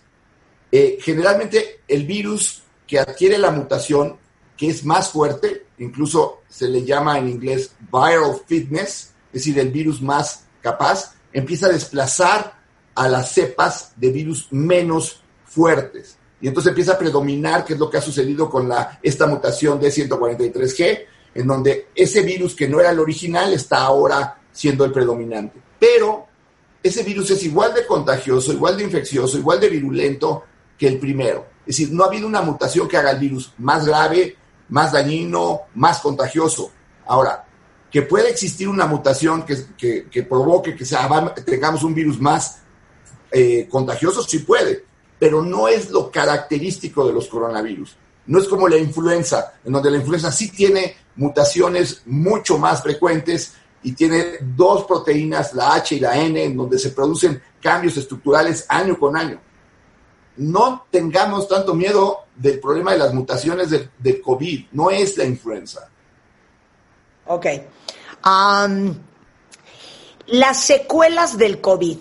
Eh, generalmente el virus que adquiere la mutación, que es más fuerte, incluso se le llama en inglés viral fitness, es decir, el virus más capaz, empieza a desplazar a las cepas de virus menos fuertes. Y entonces empieza a predominar, que es lo que ha sucedido con la, esta mutación de 143G, en donde ese virus que no era el original está ahora siendo el predominante. Pero ese virus es igual de contagioso, igual de infeccioso, igual de virulento que el primero. Es decir, no ha habido una mutación que haga el virus más grave, más dañino, más contagioso. Ahora, que puede existir una mutación que, que- que provoque que tengamos un virus más eh, contagioso, sí puede, pero no es lo característico de los coronavirus. No es como la influenza, en donde la influenza sí tiene mutaciones mucho más frecuentes y tiene dos proteínas, la H y la N, en donde se producen cambios estructurales año con año. No tengamos tanto miedo del problema de las mutaciones del, COVID, no es la influenza. Ok. Las secuelas del COVID.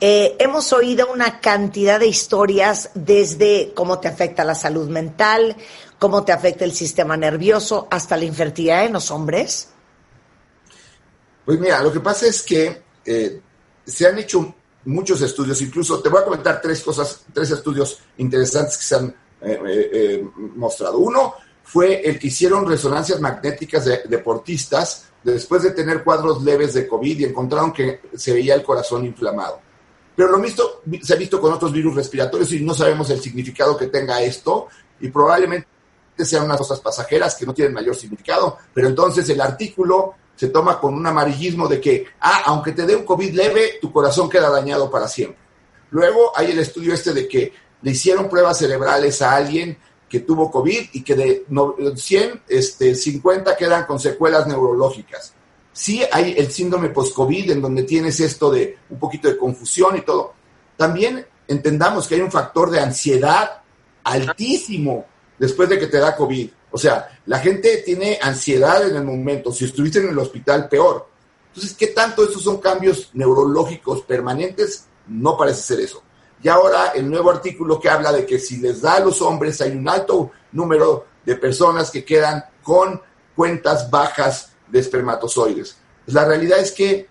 Eh, hemos oído una cantidad de historias desde cómo te afecta la salud mental, cómo te afecta el sistema nervioso, hasta la infertilidad en los hombres. Pues mira, lo que pasa es que eh, se han hecho muchos estudios, incluso te voy a comentar tres cosas, tres estudios interesantes que se han eh, eh, mostrado. Uno fue el que hicieron resonancias magnéticas de deportistas después de tener cuadros leves de COVID y encontraron que se veía el corazón inflamado. Pero lo mismo se ha visto con otros virus respiratorios y no sabemos el significado que tenga esto y probablemente sean unas cosas pasajeras que no tienen mayor significado, pero entonces el artículo se toma con un amarillismo de que, ah, aunque te dé un COVID leve, tu corazón queda dañado para siempre. Luego hay el estudio este de que le hicieron pruebas cerebrales a alguien que tuvo COVID y que de no- 100, este, 50 quedan con secuelas neurológicas. Sí hay el síndrome post-COVID en donde tienes esto de un poquito de confusión y todo. También entendamos que hay un factor de ansiedad altísimo después de que te da COVID. O sea, la gente tiene ansiedad en el momento. Si estuviste en el hospital, peor. Entonces, ¿qué tanto estos son cambios neurológicos permanentes? No parece ser eso. Y ahora el nuevo artículo que habla de que si les da a los hombres hay un alto número de personas que quedan con cuentas bajas de espermatozoides. Pues la realidad es que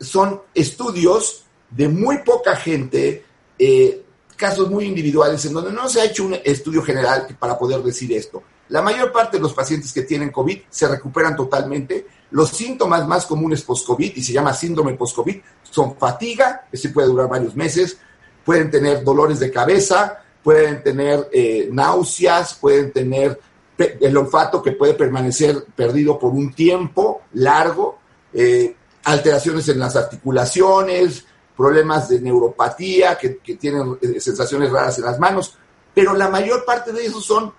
son estudios de muy poca gente, eh, casos muy individuales, en donde no se ha hecho un estudio general para poder decir esto. La mayor parte de los pacientes que tienen COVID se recuperan totalmente. Los síntomas más comunes post-COVID, y se llama síndrome post-COVID, son fatiga, ese puede durar varios meses, pueden tener dolores de cabeza, pueden tener eh, náuseas, pueden tener el olfato que puede permanecer perdido por un tiempo largo, eh, alteraciones en las articulaciones, problemas de neuropatía, que, que tienen eh, sensaciones raras en las manos, pero la mayor parte de esos son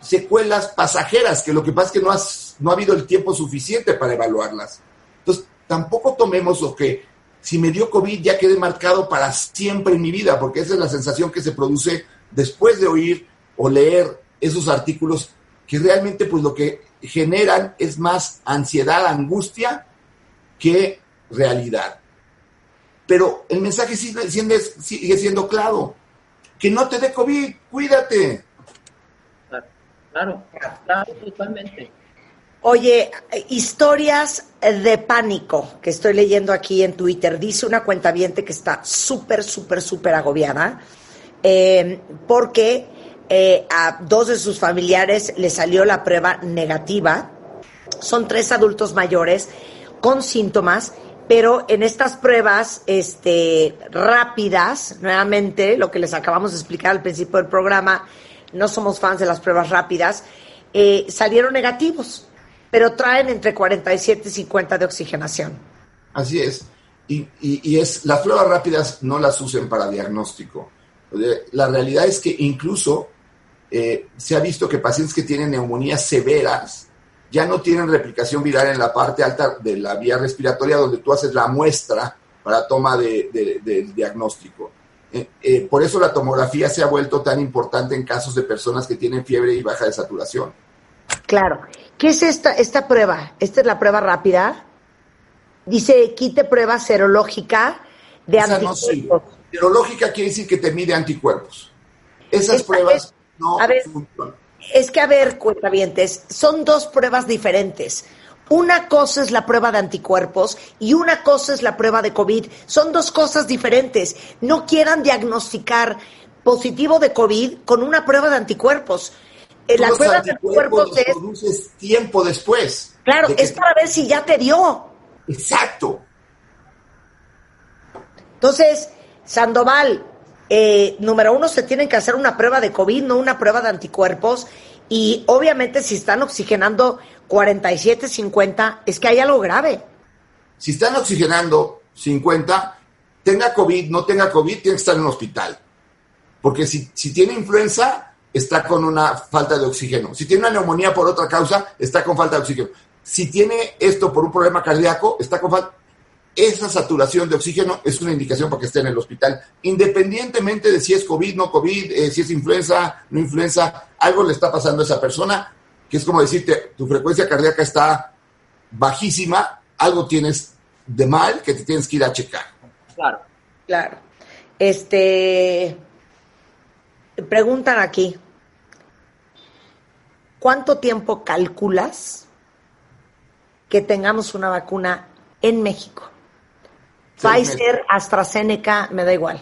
secuelas pasajeras, que lo que pasa es que no, has- no ha habido el tiempo suficiente para evaluarlas. Entonces, tampoco tomemos lo que si me dio COVID ya quede marcado para siempre en mi vida, porque esa es la sensación que se produce después de oír o leer esos artículos que realmente pues lo que generan es más ansiedad, angustia que realidad. Pero el mensaje sigue siendo, sigue siendo claro, que no te dé COVID, cuídate. Claro, claro, totalmente. Oye, historias de pánico que estoy leyendo aquí en Twitter. Dice una cuentaviente que está súper, súper, súper agobiada eh, porque eh, a dos de sus familiares le salió la prueba negativa. Son tres adultos mayores con síntomas, pero en estas pruebas este, rápidas, nuevamente, lo que les acabamos de explicar al principio del programa, no somos fans de las pruebas rápidas, eh, salieron negativos, pero traen entre 47 y 50 de oxigenación. Así es. Y, y- y es, las pruebas rápidas no las usen para diagnóstico. Eh, La realidad es que incluso eh, se ha visto que pacientes que tienen neumonías severas ya no tienen replicación viral en la parte alta de la vía respiratoria donde tú haces la muestra para toma de, de- del diagnóstico. Eh, eh, por eso la tomografía se ha vuelto tan importante en casos de personas que tienen fiebre y baja de saturación. Claro. ¿Qué es esta, esta prueba? Esta es la prueba rápida. Dice, quite prueba serológica de Esa no anticuerpos. Serológica quiere decir que te mide anticuerpos. Esas Esta pruebas no a ver. funcionan. Es que, a ver, cuentavientes, son dos pruebas diferentes. Una cosa es la prueba de anticuerpos y una cosa es la prueba de COVID. Son dos cosas diferentes. No quieran diagnosticar positivo de COVID con una prueba de anticuerpos. Eh, La Los prueba de anticuerpos anticuerpos los es, tiempo después. claro, de es para ver si ya te dio. Exacto. Entonces, Sandoval, eh, número uno, se tienen que hacer una prueba de COVID, no una prueba de anticuerpos. Y obviamente si están oxigenando 47, 50, es que hay algo grave. Si están oxigenando 50, tenga COVID, no tenga COVID, tiene que estar en un hospital. Porque si, si tiene influenza, está con una falta de oxígeno. Si tiene una neumonía por otra causa, está con falta de oxígeno. Si tiene esto por un problema cardíaco, está con falta... Esa saturación de oxígeno es una indicación para que esté en el hospital, independientemente de si es COVID, no COVID, eh, si es influenza, no influenza, algo le está pasando a esa persona, que es como decirte, tu frecuencia cardíaca está bajísima, algo tienes de mal que te tienes que ir a checar. Claro. Claro. Este. Preguntan aquí. ¿Cuánto tiempo calculas que tengamos una vacuna en México? Seis Pfizer, AstraZeneca, me da igual.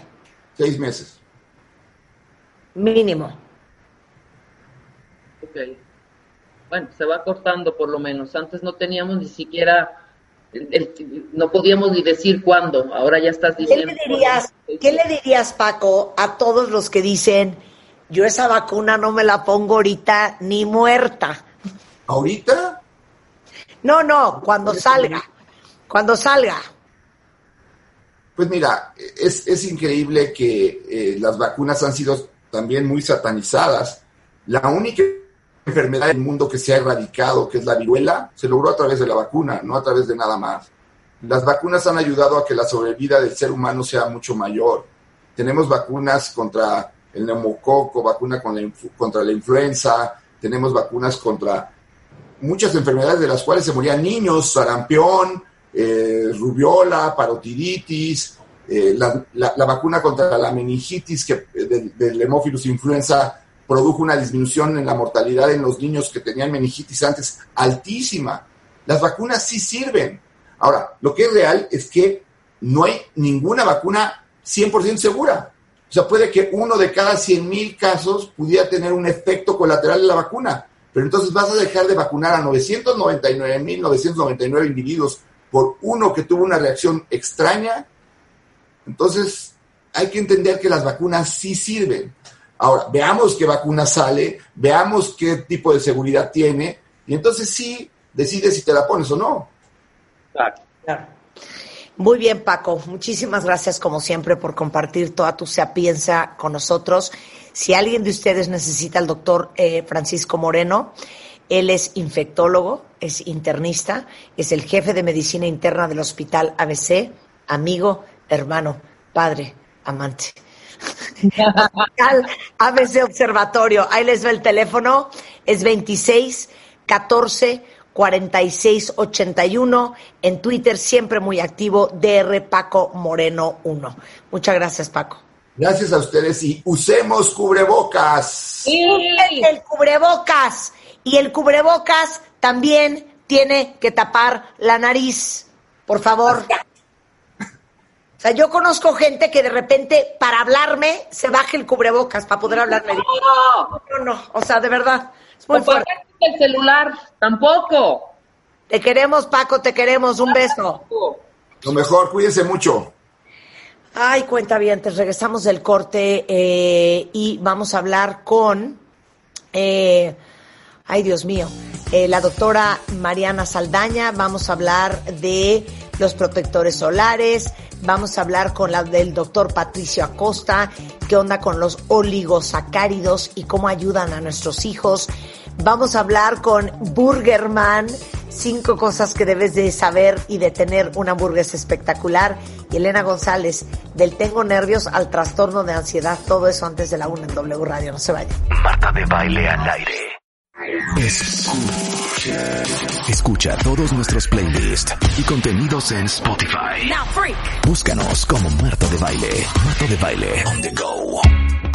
Seis meses. Mínimo. Ok. Bueno, se va cortando por lo menos. Antes no teníamos ni siquiera, el- el- no podíamos ni decir cuándo. Ahora ya estás ¿Qué diciendo. le dirías, qué le dirías, Paco, a todos los que dicen, yo esa vacuna no me la pongo ahorita ni muerta? Ahorita, No, no, cuando salga. Cuando salga. Pues mira, es, es increíble que eh, las vacunas han sido también muy satanizadas. La única enfermedad del mundo que se ha erradicado, que es la viruela, se logró a través de la vacuna, no a través de nada más. Las vacunas han ayudado a que la sobrevida del ser humano sea mucho mayor. Tenemos vacunas contra el neumococo, vacuna contra la influenza, tenemos vacunas contra muchas enfermedades de las cuales se morían niños, sarampión, eh, rubiola, parotiditis, eh, la, vacuna contra la meningitis que, eh, del, del influenza produjo una disminución en la mortalidad en los niños que tenían meningitis antes altísima. Las vacunas sí sirven. Ahora, lo que es real es que no hay ninguna vacuna 100% segura. O sea, puede que uno de cada 100 mil casos pudiera tener un efecto colateral de la vacuna. Pero entonces vas a dejar de vacunar a 999.999 individuos por uno que tuvo una reacción extraña. Entonces, hay que entender que las vacunas sí sirven. Ahora, veamos qué vacuna sale, veamos qué tipo de seguridad tiene, y entonces sí decides si te la pones o no. Claro. Claro. Muy bien, Paco. Muchísimas gracias, como siempre, por compartir toda tu sapienza con nosotros. Si alguien de ustedes necesita al doctor eh, Francisco Moreno, él es infectólogo, es internista, es el jefe de medicina interna del Hospital ABC, amigo, hermano, padre, amante. Hospital ABC Observatorio. Ahí les va el teléfono. Es 26 14 46 81. En Twitter siempre muy activo, DR Paco Moreno 1. Muchas gracias, Paco. Gracias a ustedes y usemos cubrebocas. El cubrebocas. Y el cubrebocas también tiene que tapar la nariz. Por favor. O sea, yo conozco gente que de repente para hablarme se baja el cubrebocas para poder hablarme. No, No, no, o sea, de verdad. Es muy fuerte. el celular, tampoco. Te queremos, Paco, te queremos. Un beso. Lo mejor, cuídense mucho. Ay, cuenta bien, te regresamos del corte eh, y vamos a hablar con, eh, ay Dios mío, eh, la doctora Mariana Saldaña, vamos a hablar de los protectores solares, vamos a hablar con la del doctor Patricio Acosta, qué onda con los oligosacáridos y cómo ayudan a nuestros hijos. Vamos a hablar con Burgerman, cinco cosas que debes de saber y de tener una hamburguesa espectacular. Y Elena González, del tengo nervios al trastorno de ansiedad, todo eso antes de la una en W Radio, no se vayan. Marta de baile al aire. Escucha, escucha todos nuestros playlists y contenidos en Spotify. Búscanos como Marta de baile. Marta de baile on the go.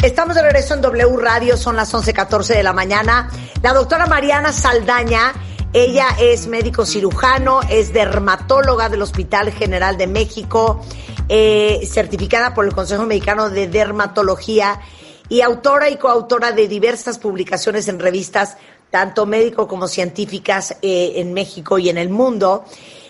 Estamos de regreso en W Radio, son las 11:14 de la mañana. La doctora Mariana Saldaña, ella es médico cirujano, es dermatóloga del Hospital General de México, eh, certificada por el Consejo Mexicano de Dermatología y autora y coautora de diversas publicaciones en revistas, tanto médico como científicas eh, en México y en el mundo.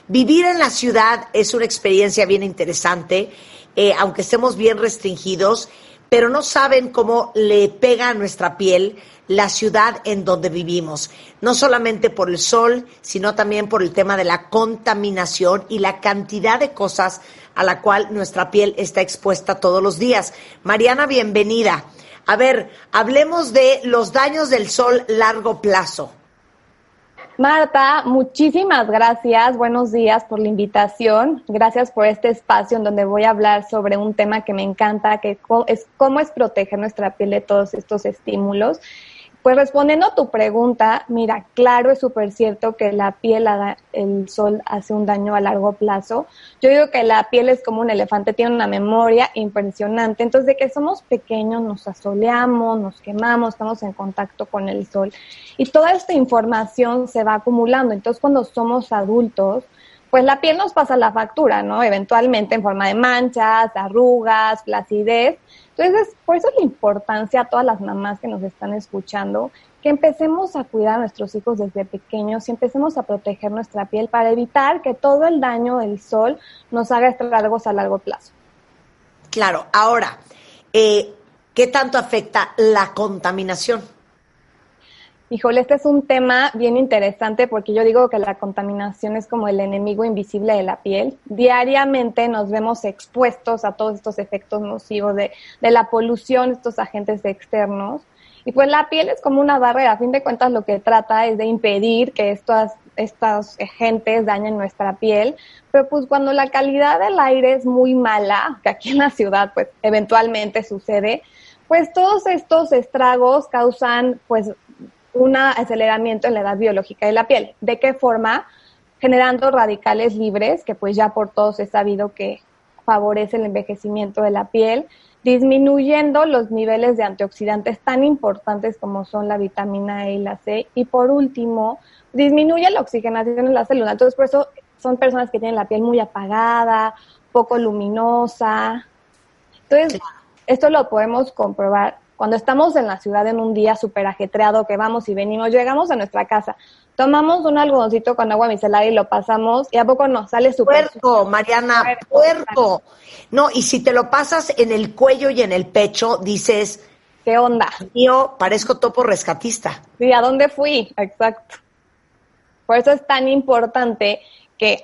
Vivir en la ciudad es una experiencia bien interesante, eh, aunque estemos bien restringidos pero no saben cómo le pega a nuestra piel la ciudad en donde vivimos, no solamente por el sol, sino también por el tema de la contaminación y la cantidad de cosas a la cual nuestra piel está expuesta todos los días. Mariana, bienvenida. A ver, hablemos de los daños del sol largo plazo. Marta, muchísimas gracias. Buenos días por la invitación. Gracias por este espacio en donde voy a hablar sobre un tema que me encanta, que es cómo es proteger nuestra piel de todos estos estímulos. Pues respondiendo a tu pregunta, mira, claro, es súper cierto que la piel, el sol hace un daño a largo plazo. Yo digo que la piel es como un elefante, tiene una memoria impresionante. Entonces, de que somos pequeños, nos asoleamos, nos quemamos, estamos en contacto con el sol. Y toda esta información se va acumulando. Entonces, cuando somos adultos, pues la piel nos pasa la factura, ¿no? Eventualmente en forma de manchas, arrugas, flacidez. Entonces, por eso es la importancia a todas las mamás que nos están escuchando, que empecemos a cuidar a nuestros hijos desde pequeños y empecemos a proteger nuestra piel para evitar que todo el daño del sol nos haga estragos a largo plazo. Claro, ahora, eh, ¿qué tanto afecta la contaminación? Híjole, este es un tema bien interesante porque yo digo que la contaminación es como el enemigo invisible de la piel. Diariamente nos vemos expuestos a todos estos efectos nocivos de, la polución, estos agentes externos. Y pues la piel es como una barrera. A fin de cuentas lo que trata es de impedir que estos, estos agentes dañen nuestra piel. Pero pues cuando la calidad del aire es muy mala, que aquí en la ciudad pues eventualmente sucede, pues todos estos estragos causan pues un aceleramiento en la edad biológica de la piel. ¿De qué forma? Generando radicales libres, que pues ya por todos es sabido que favorece el envejecimiento de la piel, disminuyendo los niveles de antioxidantes tan importantes como son la vitamina E y la C, y por último, disminuye la oxigenación en la célula. Entonces, por eso son personas que tienen la piel muy apagada, poco luminosa. Entonces, esto lo podemos comprobar cuando estamos en la ciudad en un día súper ajetreado, que vamos y venimos, llegamos a nuestra casa, tomamos un algodoncito con agua micelar y lo pasamos, y a poco nos sale súper... Puerco, Mariana, puerco. No, y si te lo pasas en el cuello y en el pecho, dices... ¿Qué onda? Yo parezco topo rescatista. Sí, ¿a dónde fui? Exacto. Por eso es tan importante que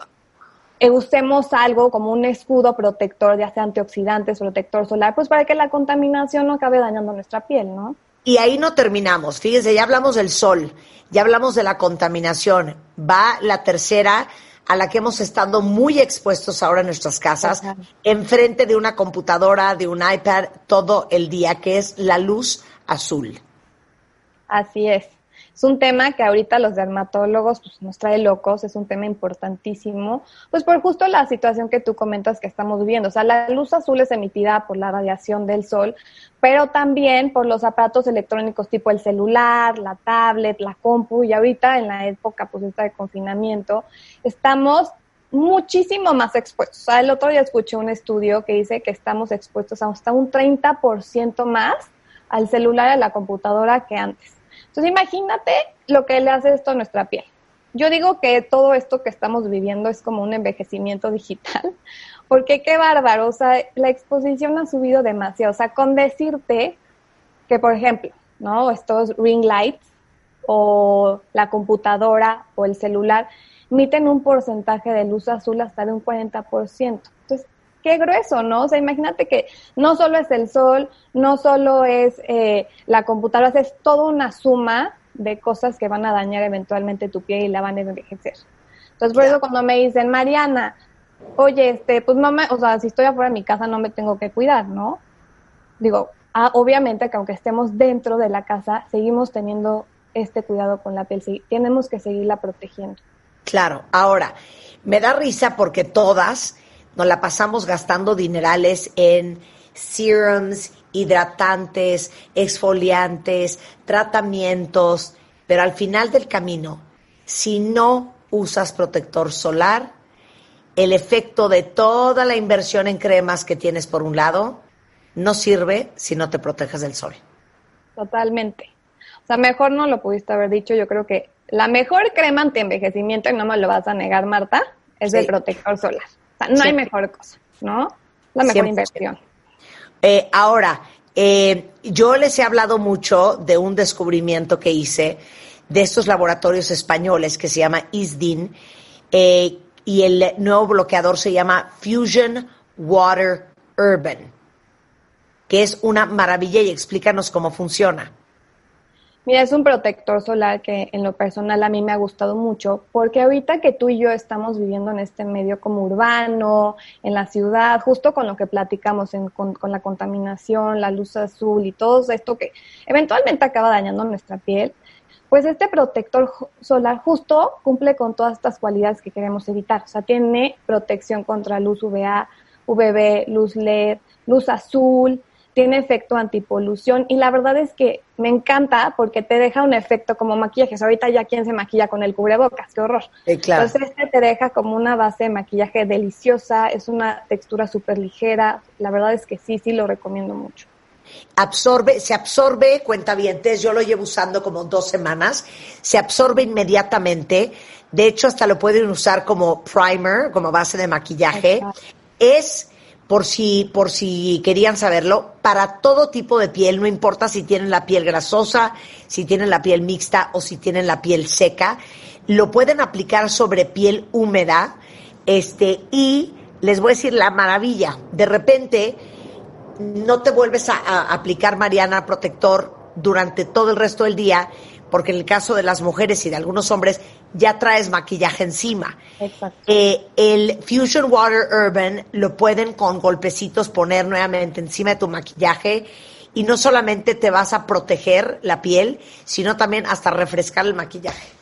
usemos algo como un escudo protector, ya sea antioxidantes, protector solar, pues para que la contaminación no acabe dañando nuestra piel, ¿no? Y ahí no terminamos. Fíjense, ya hablamos del sol, ya hablamos de la contaminación. Va la tercera a la que hemos estado muy expuestos ahora en nuestras casas, enfrente de una computadora, de un iPad, todo el día, que es la luz azul. Así es. Es un tema que ahorita los dermatólogos pues, nos trae locos, es un tema importantísimo, pues por justo la situación que tú comentas que estamos viviendo. O sea, la luz azul es emitida por la radiación del sol, pero también por los aparatos electrónicos tipo el celular, la tablet, la compu, y ahorita en la época pues esta de confinamiento, estamos muchísimo más expuestos. O sea, el otro día escuché un estudio que dice que estamos expuestos hasta un 30% más al celular y a la computadora que antes. Entonces imagínate lo que le hace esto a nuestra piel. Yo digo que todo esto que estamos viviendo es como un envejecimiento digital, porque qué bárbaro, o sea, la exposición ha subido demasiado. O sea, con decirte que, por ejemplo, ¿no? Estos ring lights o la computadora o el celular emiten un porcentaje de luz azul hasta de un 40% qué grueso, ¿no? O sea, imagínate que no solo es el sol, no solo es eh, la computadora, es toda una suma de cosas que van a dañar eventualmente tu piel y la van a envejecer. Entonces, por eso cuando me dicen, Mariana, oye, este, pues mamá, o sea, si estoy afuera de mi casa no me tengo que cuidar, ¿no? Digo, ah, obviamente que aunque estemos dentro de la casa, seguimos teniendo este cuidado con la piel, sí, tenemos que seguirla protegiendo. Claro, ahora, me da risa porque todas nos la pasamos gastando dinerales en serums, hidratantes, exfoliantes, tratamientos, pero al final del camino, si no usas protector solar, el efecto de toda la inversión en cremas que tienes por un lado no sirve si no te proteges del sol. Totalmente. O sea, mejor no lo pudiste haber dicho. Yo creo que la mejor crema anti-envejecimiento, y no me lo vas a negar, Marta, es el protector solar no hay mejor cosa, ¿no? La mejor inversión. Eh, ahora, Eh, yo les he hablado mucho de un descubrimiento que hice de estos laboratorios españoles que se llama ISDIN eh, y el nuevo bloqueador se llama Fusion Water Urban, que es una maravilla y explícanos cómo funciona. Mira, es un protector solar que en lo personal a mí me ha gustado mucho, porque ahorita que tú y yo estamos viviendo en este medio como urbano, en la ciudad, justo con lo que platicamos, con, con, la contaminación, la luz azul y todo esto que eventualmente acaba dañando nuestra piel, pues este protector solar justo cumple con todas estas cualidades que queremos evitar. O sea, tiene protección contra luz UVA, UVB, luz LED, luz azul, tiene efecto antipolución y la verdad es que me encanta porque te deja un efecto como maquillaje. ahorita ya quien se maquilla con el cubrebocas, qué horror. Entonces este te deja como una base de maquillaje deliciosa, es una textura súper ligera. La verdad es que sí, sí lo recomiendo mucho. Absorbe, se absorbe, cuenta vientes, yo lo llevo usando como dos semanas, se absorbe inmediatamente. De hecho, hasta lo pueden usar como primer, como base de maquillaje. Es por si, por si querían saberlo, para todo tipo de piel, no importa si tienen la piel grasosa, si tienen la piel mixta o si tienen la piel seca, lo pueden aplicar sobre piel húmeda, este, y les voy a decir la maravilla, de repente no te vuelves a, a aplicar Mariana protector durante todo el resto del día, porque en el caso de las mujeres y de algunos hombres ya traes maquillaje encima. Exacto. Eh, el Fusion Water Urban lo pueden con golpecitos poner nuevamente encima de tu maquillaje y no solamente te vas a proteger la piel, sino también hasta refrescar el maquillaje.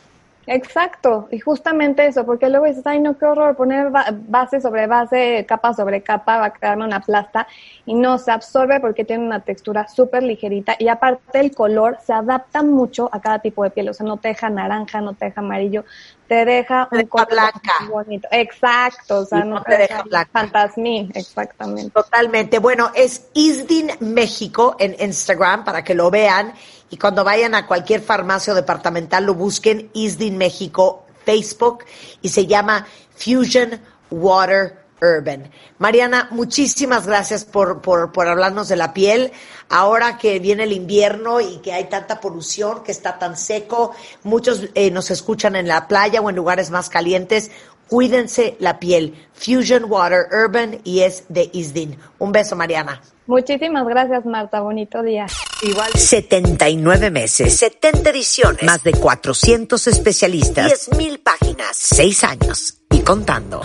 Exacto, y justamente eso, porque luego dices, ay, no, qué horror, poner base sobre base, capa sobre capa, va a quedarme una plasta, y no, se absorbe porque tiene una textura súper ligerita, y aparte el color se adapta mucho a cada tipo de piel, o sea, no te deja naranja, no te deja amarillo, te deja un color blanca. bonito. Exacto, o sea, no, te, deja, blanca. fantasmín, exactamente. Totalmente. Bueno, es Isdin México en Instagram para que lo vean y cuando vayan a cualquier farmacia o departamental lo busquen ISDIN México Facebook y se llama Fusion Water Urban. Mariana, muchísimas gracias por, por, por, hablarnos de la piel. Ahora que viene el invierno y que hay tanta polución, que está tan seco, muchos eh, nos escuchan en la playa o en lugares más calientes. Cuídense la piel. Fusion Water Urban y es de Isdin. Un beso, Mariana. Muchísimas gracias, Marta. Bonito día. Igual. 79 meses, 70 ediciones, más de 400 especialistas, 10.000 páginas, 6 años y contando.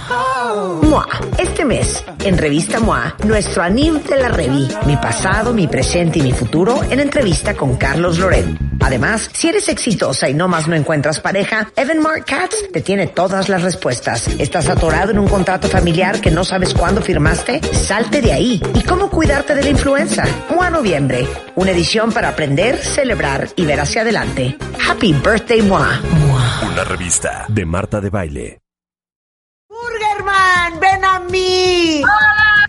MOA. Este mes, en Revista MOA, nuestro anime de la Revi, mi pasado, mi presente y mi futuro, en entrevista con Carlos Loret. Además, si eres exitosa y no más no encuentras pareja, Evan Mark Katz te tiene todas las respuestas. ¿Estás atorado en un contrato familiar que no sabes cuándo firmaste? Salte de ahí. ¿Y cómo cuidarte de la influenza? MOA Noviembre. Una edición para aprender, celebrar y ver hacia adelante. Happy Birthday MOA. MOA. Una revista de Marta de Baile. Burgerman, ven a mí.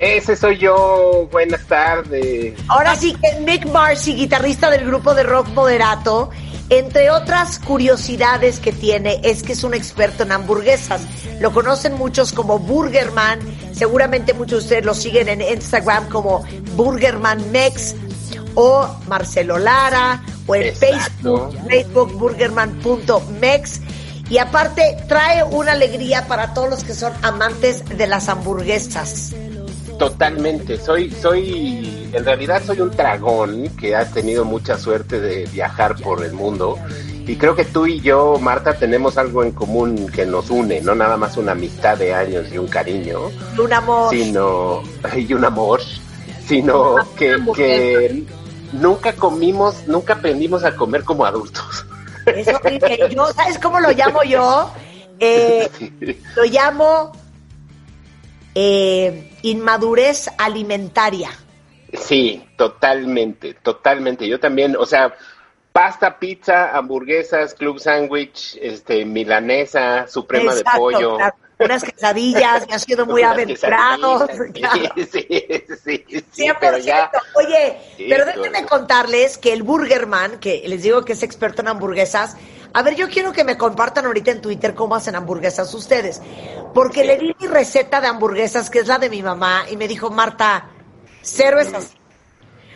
Ese soy yo. Buenas tardes. Ahora sí que Nick Marcy, guitarrista del grupo de rock moderato, entre otras curiosidades que tiene es que es un experto en hamburguesas. Lo conocen muchos como Burgerman. Seguramente muchos de ustedes lo siguen en Instagram como Burgerman Mex o Marcelo Lara o en Exacto. Facebook, Facebook burgerman.mex. Y aparte trae una alegría para todos los que son amantes de las hamburguesas. Totalmente. Soy, soy, en realidad soy un dragón que ha tenido mucha suerte de viajar por el mundo. Y creo que tú y yo, Marta, tenemos algo en común que nos une, no nada más una amistad de años y un cariño, Un amor. sino, y un amor, sino que, que nunca comimos, nunca aprendimos a comer como adultos. Es horrible. Yo, ¿sabes cómo lo llamo yo? Eh, lo llamo eh, inmadurez alimentaria. Sí, totalmente, totalmente. Yo también, o sea, pasta, pizza, hamburguesas, club sandwich, este, milanesa, suprema Exacto, de pollo. claro. Unas quesadillas, me ha sido muy aventurados. claro. Sí, sí, sí, sí, 100%. pero ya. Oye, pero déjenme contarles que el Burgerman, que les digo que es experto en hamburguesas, a ver, yo quiero que me compartan ahorita en Twitter cómo hacen hamburguesas ustedes. Porque le di mi receta de hamburguesas, que es la de mi mamá, y me dijo, Marta, cero es así.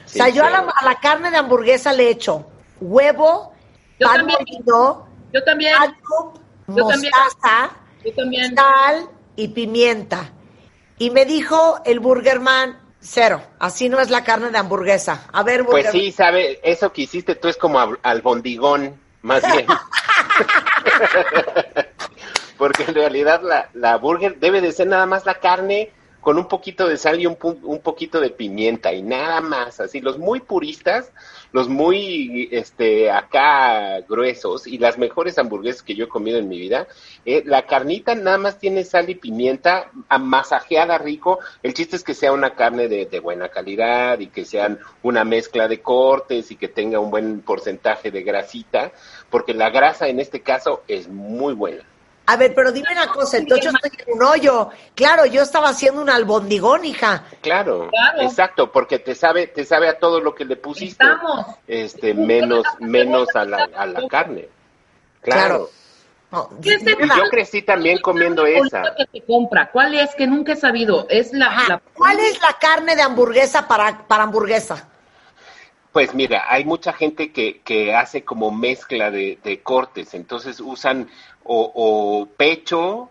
O sea, yo a la, sí. a la carne de hamburguesa le echo huevo, Yo pan también. molido, Yo también. algo, Yo también. mostaza, Yo también. sal y pimienta. Y me dijo el Burgerman, cero, así no es la carne de hamburguesa. A ver, Pues Burgerman. sí, sabe, eso que hiciste tú es como al- albondigón, más bien. Porque en realidad la, la burger debe de ser nada más la carne con un poquito de sal y un, un poquito de pimienta y nada más. Así, los muy puristas, los muy este acá gruesos y las mejores hamburguesas que yo he comido en mi vida, eh, la carnita nada más tiene sal y pimienta masajeada rico. El chiste es que sea una carne de, de buena calidad y que sean una mezcla de cortes y que tenga un buen porcentaje de grasita, porque la grasa en este caso es muy buena. A ver, pero dime una cosa, entonces yo estoy en un hoyo. Claro, yo estaba haciendo un albondigón, hija. Claro, Claro. exacto, porque te sabe, te sabe a todo lo que le pusiste, Estamos. este, menos, menos a la, a la carne. Claro. No, ¿Qué es el- de verdad. Yo crecí también comiendo esa. que se compra? ¿Cuál es? Que nunca he sabido. Es la, la- ¿Cuál es la carne de hamburguesa para, para hamburguesa? Pues mira, hay mucha gente que, que hace como mezcla de, de cortes, entonces usan o, o pecho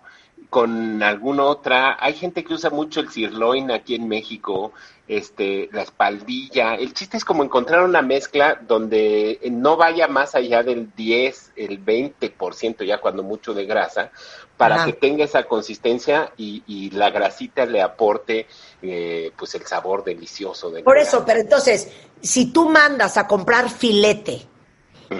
con alguna otra. Hay gente que usa mucho el sirloin aquí en México, este, la espaldilla. El chiste es como encontrar una mezcla donde no vaya más allá del 10, el 20% ya cuando mucho de grasa, para Ajá. que tenga esa consistencia y, y la grasita le aporte eh, pues el sabor delicioso del Por eso, pero entonces, si tú mandas a comprar filete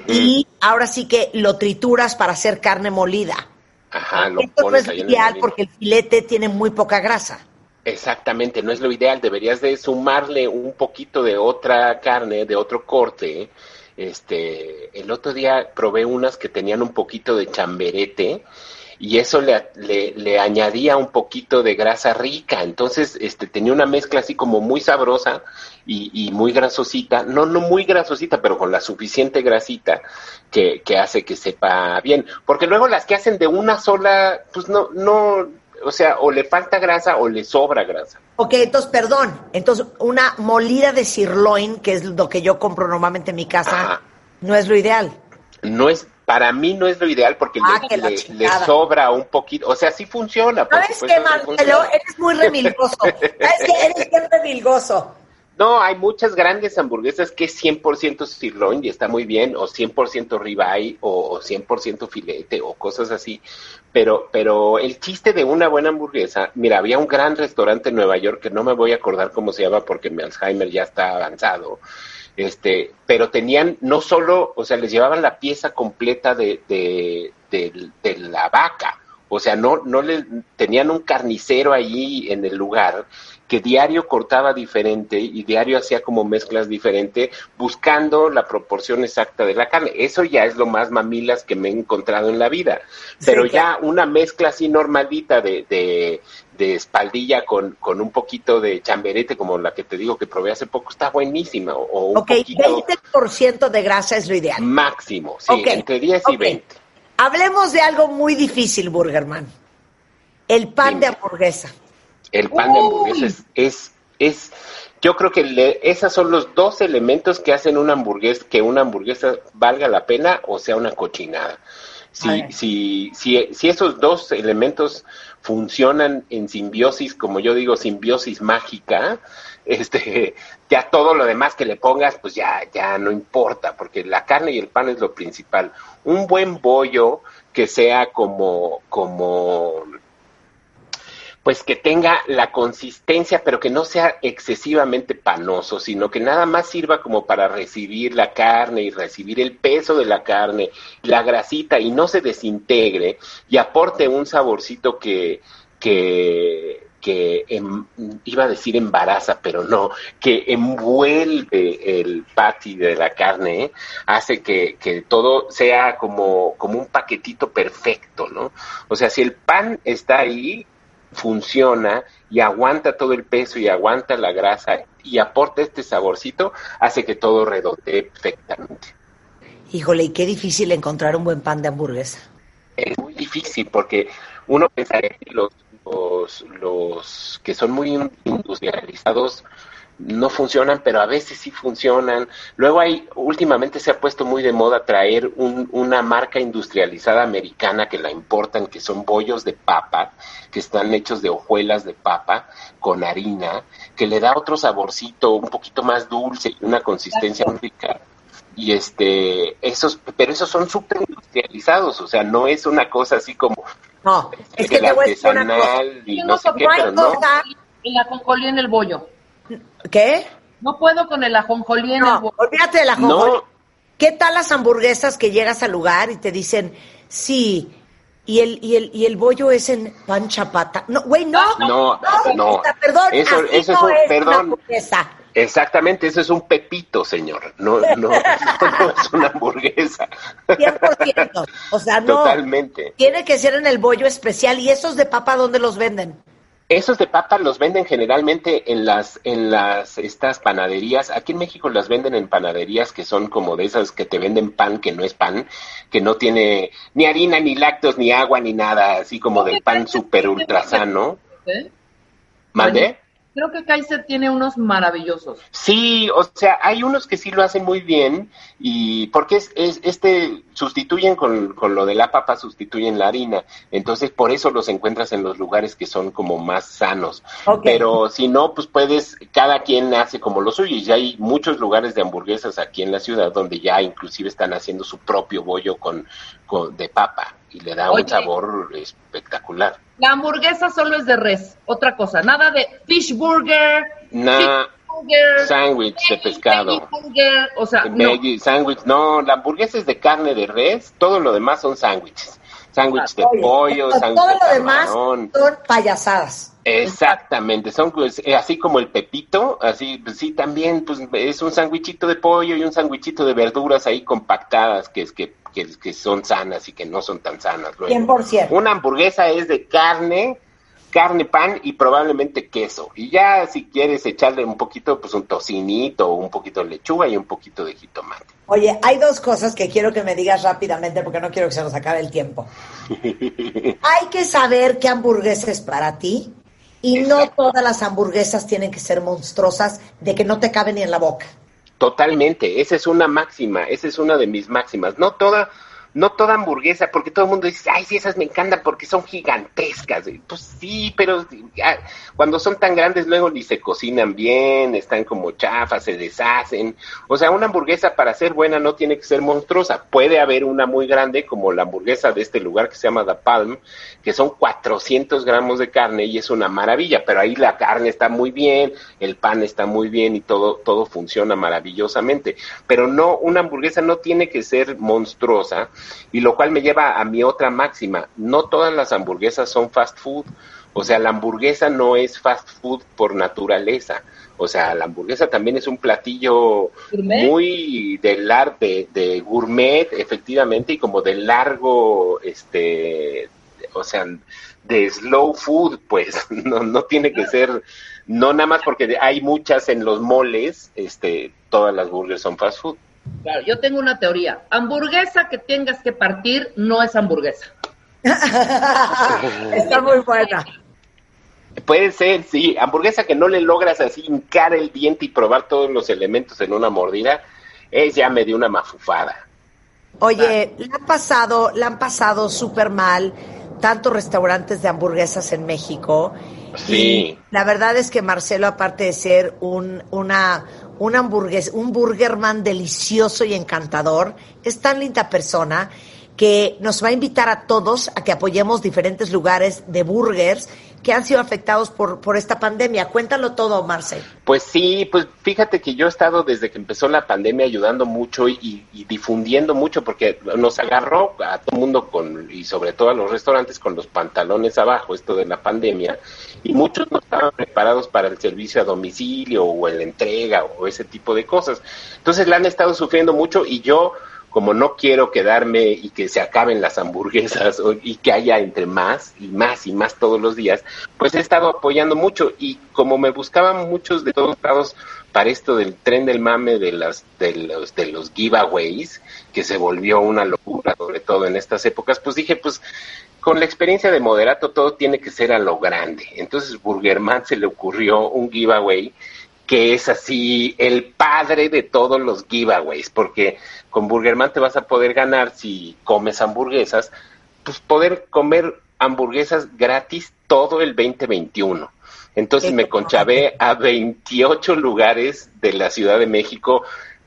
y ahora sí que lo trituras para hacer carne molida, Ajá, lo esto no es el ideal porque el filete tiene muy poca grasa. Exactamente, no es lo ideal. Deberías de sumarle un poquito de otra carne, de otro corte. Este, el otro día probé unas que tenían un poquito de chamberete y eso le, le, le añadía un poquito de grasa rica. Entonces, este, tenía una mezcla así como muy sabrosa y, y muy grasosita. No, no muy grasosita, pero con la suficiente grasita que, que hace que sepa bien. Porque luego las que hacen de una sola, pues no, no, o sea, o le falta grasa o le sobra grasa. Ok, entonces, perdón, entonces una molida de sirloin, que es lo que yo compro normalmente en mi casa, Ajá. no es lo ideal. No es, para mí no es lo ideal porque Ah, le- sobra un poquito, o sea, sí funciona. ¿Sabes qué, Marcelo? Eres muy remilgoso. ¿Sabes qué? Eres bien remilgoso. No, hay muchas grandes hamburguesas que es 100% sirloin y está muy bien, o 100% ribeye, o, o 100% filete, o cosas así. Pero, pero el chiste de una buena hamburguesa, mira, había un gran restaurante en Nueva York que no me voy a acordar cómo se llama porque mi Alzheimer ya está avanzado. Este, pero tenían no solo, o sea, les llevaban la pieza completa de, de, de- de la vaca. O sea, no, no le tenían un carnicero allí en el lugar que diario cortaba diferente y diario hacía como mezclas diferentes, buscando la proporción exacta de la carne. Eso ya es lo más mamilas que me he encontrado en la vida. Pero Sí, ya una mezcla así normalita de, de, de espaldilla con, con un poquito de chamberete, como la que te digo que probé hace poco, está buenísima. O, o un Ok, poquito 20% de grasa es lo ideal. máximo, sí, entre 10 y ok. 20. Hablemos de algo muy difícil, Burgerman. El pan Dime. de hamburguesa. El pan de hamburguesa es, es, es- yo creo que le, esos son los dos elementos que hacen una hamburguesa, que una hamburguesa valga la pena o sea una cochinada. Si, si, si esos dos elementos funcionan en simbiosis, como yo digo, simbiosis mágica, este, ya todo lo demás que le pongas, pues ya, ya no importa, porque la carne y el pan es lo principal. Un buen bollo que sea como, como, pues que tenga la consistencia, pero que no sea excesivamente panoso, sino que nada más sirva como para recibir la carne y recibir el peso de la carne, la grasita y no se desintegre y aporte un saborcito que, que, que em- iba a decir embaraza, pero no, que envuelve el patty de la carne, ¿eh? hace que, que todo sea como, como un paquetito perfecto, ¿no? O sea, si el pan está ahí, funciona y aguanta todo el peso y aguanta la grasa y aporta este saborcito, hace que todo redondee perfectamente. Híjole, y qué difícil encontrar un buen pan de hamburguesa. Es muy difícil porque uno pensaría que los, los, los que son muy industrializados no funcionan, pero a veces sí funcionan. Luego hay, últimamente se ha puesto muy de moda traer un- una marca industrializada americana que la importan, que son bollos de papa, que están hechos de hojuelas de papa con harina, que le da otro saborcito, un poquito más dulce y una consistencia muy rica. Y este, esos, pero esos son súper industrializados, o sea, no es una cosa así como No, es que el te voy a decir una cosa. artesanal y no sé qué, pero no. la en el bollo. ¿Qué? No puedo con el ajonjolí en el No, bollo. olvídate de la No. ajonjolí. ¿Qué tal las hamburguesas que llegas al lugar y te dicen, sí, y el, y el, y el bollo es en pan chapata? No, güey, no. No, no. o sea, Perdón, Eso- eso es no un- es una perdón. hamburguesa. Exactamente, eso es un pepito, señor. No, no, no, no es una hamburguesa. 100%. O sea, no. Totalmente. Tiene que ser en el bollo especial. ¿Y esos de papa dónde los venden? Esos de papa los venden generalmente en las, en las, estas panaderías. Aquí en México las venden en panaderías que son como de esas que te venden pan que no es pan, que no tiene ni harina, ni lácteos, ni agua, ni nada, así como del pan super ultra sano. ¿Eh? ¿Mande? Creo que Kaiser tiene unos maravillosos. Sí, o sea, hay unos que sí lo hacen muy bien y porque es, es este sustituyen con, con lo de la papa sustituyen la harina, entonces por eso los encuentras en los lugares que son como más sanos. Ok. Pero si no, pues puedes, cada quien hace como lo suyo y ya hay muchos lugares de hamburguesas aquí en la ciudad donde ya inclusive están haciendo su propio bollo con, con de papa y le da Oye. un sabor espectacular. La hamburguesa solo es de res. Otra cosa, nada de fish burger, sándwich de pescado. burger, o sea, no. Sándwich, no, la hamburguesa es de carne de res, todo lo demás son sándwiches. Sándwich de Oye, pollo, todo sándwich de lo demás son payasadas. Exactamente, son pues, eh, así como el pepito, así, pues, sí, también pues es un sándwichito de pollo y un sándwichito de verduras ahí compactadas que, es que, que, que son sanas y que no son tan sanas. luego. 100%. Una hamburguesa es de carne, carne, pan y probablemente queso. Y ya si quieres echarle un poquito, pues un tocinito, un poquito de lechuga y un poquito de jitomate. Oye, hay dos cosas que quiero que me digas rápidamente porque no quiero que se nos acabe el tiempo. Hay que saber qué hamburguesa es para ti y no todas las hamburguesas tienen que ser monstruosas de que no te caben ni en la boca. Totalmente, esa es una máxima, esa es una de mis máximas. No toda, no toda hamburguesa, porque todo el mundo dice, ay, sí, esas me encantan porque son gigantescas. Pues sí, pero cuando son tan grandes luego ni se cocinan bien, están como chafas, se deshacen. O sea, una hamburguesa para ser buena no tiene que ser monstruosa. Puede haber una muy grande como la hamburguesa de este lugar que se llama The Palm, que son 400 gramos de carne y es una maravilla, pero ahí la carne está muy bien, el pan está muy bien y todo, todo funciona maravillosamente. Pero no, una hamburguesa no tiene que ser monstruosa y lo cual me lleva a mi otra máxima. No todas las hamburguesas son fast food. O sea, la hamburguesa no es fast food por naturaleza. O sea, la hamburguesa también es un platillo ¿Gourmet? muy de, lar de, de gourmet, efectivamente, y como de largo, este, o sea, de slow food, pues, no, no tiene que ser, no nada más porque hay muchas en los moles, este, todas las burgers son fast food. Claro, yo tengo una teoría. Hamburguesa que tengas que partir no es hamburguesa. Está muy buena. Puede ser, sí, hamburguesa que no le logras así hincar el diente y probar todos los elementos en una mordida, es ya medio una mafufada. Oye, le han pasado, le han pasado súper mal tantos restaurantes de hamburguesas en México. Sí. Y la verdad es que Marcelo, aparte de ser un, una, un hamburgues, un burgerman delicioso y encantador, es tan linda persona que nos va a invitar a todos a que apoyemos diferentes lugares de burgers que han sido afectados por, por esta pandemia. Cuéntalo todo, Marcel. Pues sí, pues fíjate que yo he estado desde que empezó la pandemia ayudando mucho y, y difundiendo mucho porque nos agarró a todo el mundo con, y sobre todo a los restaurantes con los pantalones abajo, esto de la pandemia, y muchos no estaban preparados para el servicio a domicilio o la entrega o ese tipo de cosas. Entonces la han estado sufriendo mucho y yo como no quiero quedarme y que se acaben las hamburguesas y que haya entre más y más y más todos los días, pues he estado apoyando mucho y como me buscaban muchos de todos lados para esto del tren del mame de las de los de los giveaways que se volvió una locura sobre todo en estas épocas, pues dije, pues con la experiencia de moderato todo tiene que ser a lo grande. Entonces Burgerman se le ocurrió un giveaway que es así el padre de todos los giveaways, porque con Burgerman te vas a poder ganar si comes hamburguesas, pues poder comer hamburguesas gratis todo el 2021. Entonces me conchavé a 28 lugares de la Ciudad de México,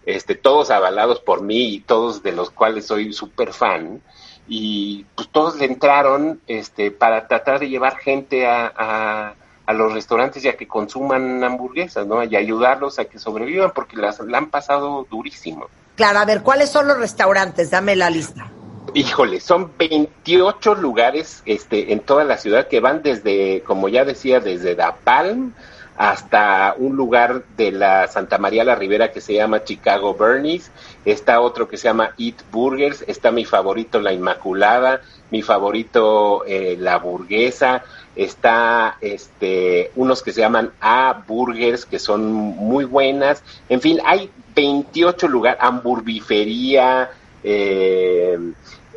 este, todos avalados por mí y todos de los cuales soy súper fan. Y pues todos le entraron este, para tratar de llevar gente a, a, a los restaurantes ya que consuman hamburguesas, ¿no? Y ayudarlos a que sobrevivan porque las la han pasado durísimo. Claro, a ver, ¿cuáles son los restaurantes? Dame la lista. Híjole, son 28 lugares este, en toda la ciudad que van desde, como ya decía, desde Da Palm hasta un lugar de la Santa María la Ribera que se llama Chicago Bernie's, está otro que se llama Eat Burgers, está mi favorito La Inmaculada, mi favorito eh, La Burguesa, está este unos que se llaman A Burgers que son muy buenas, en fin, hay 28 lugares, hamburbifería, eh,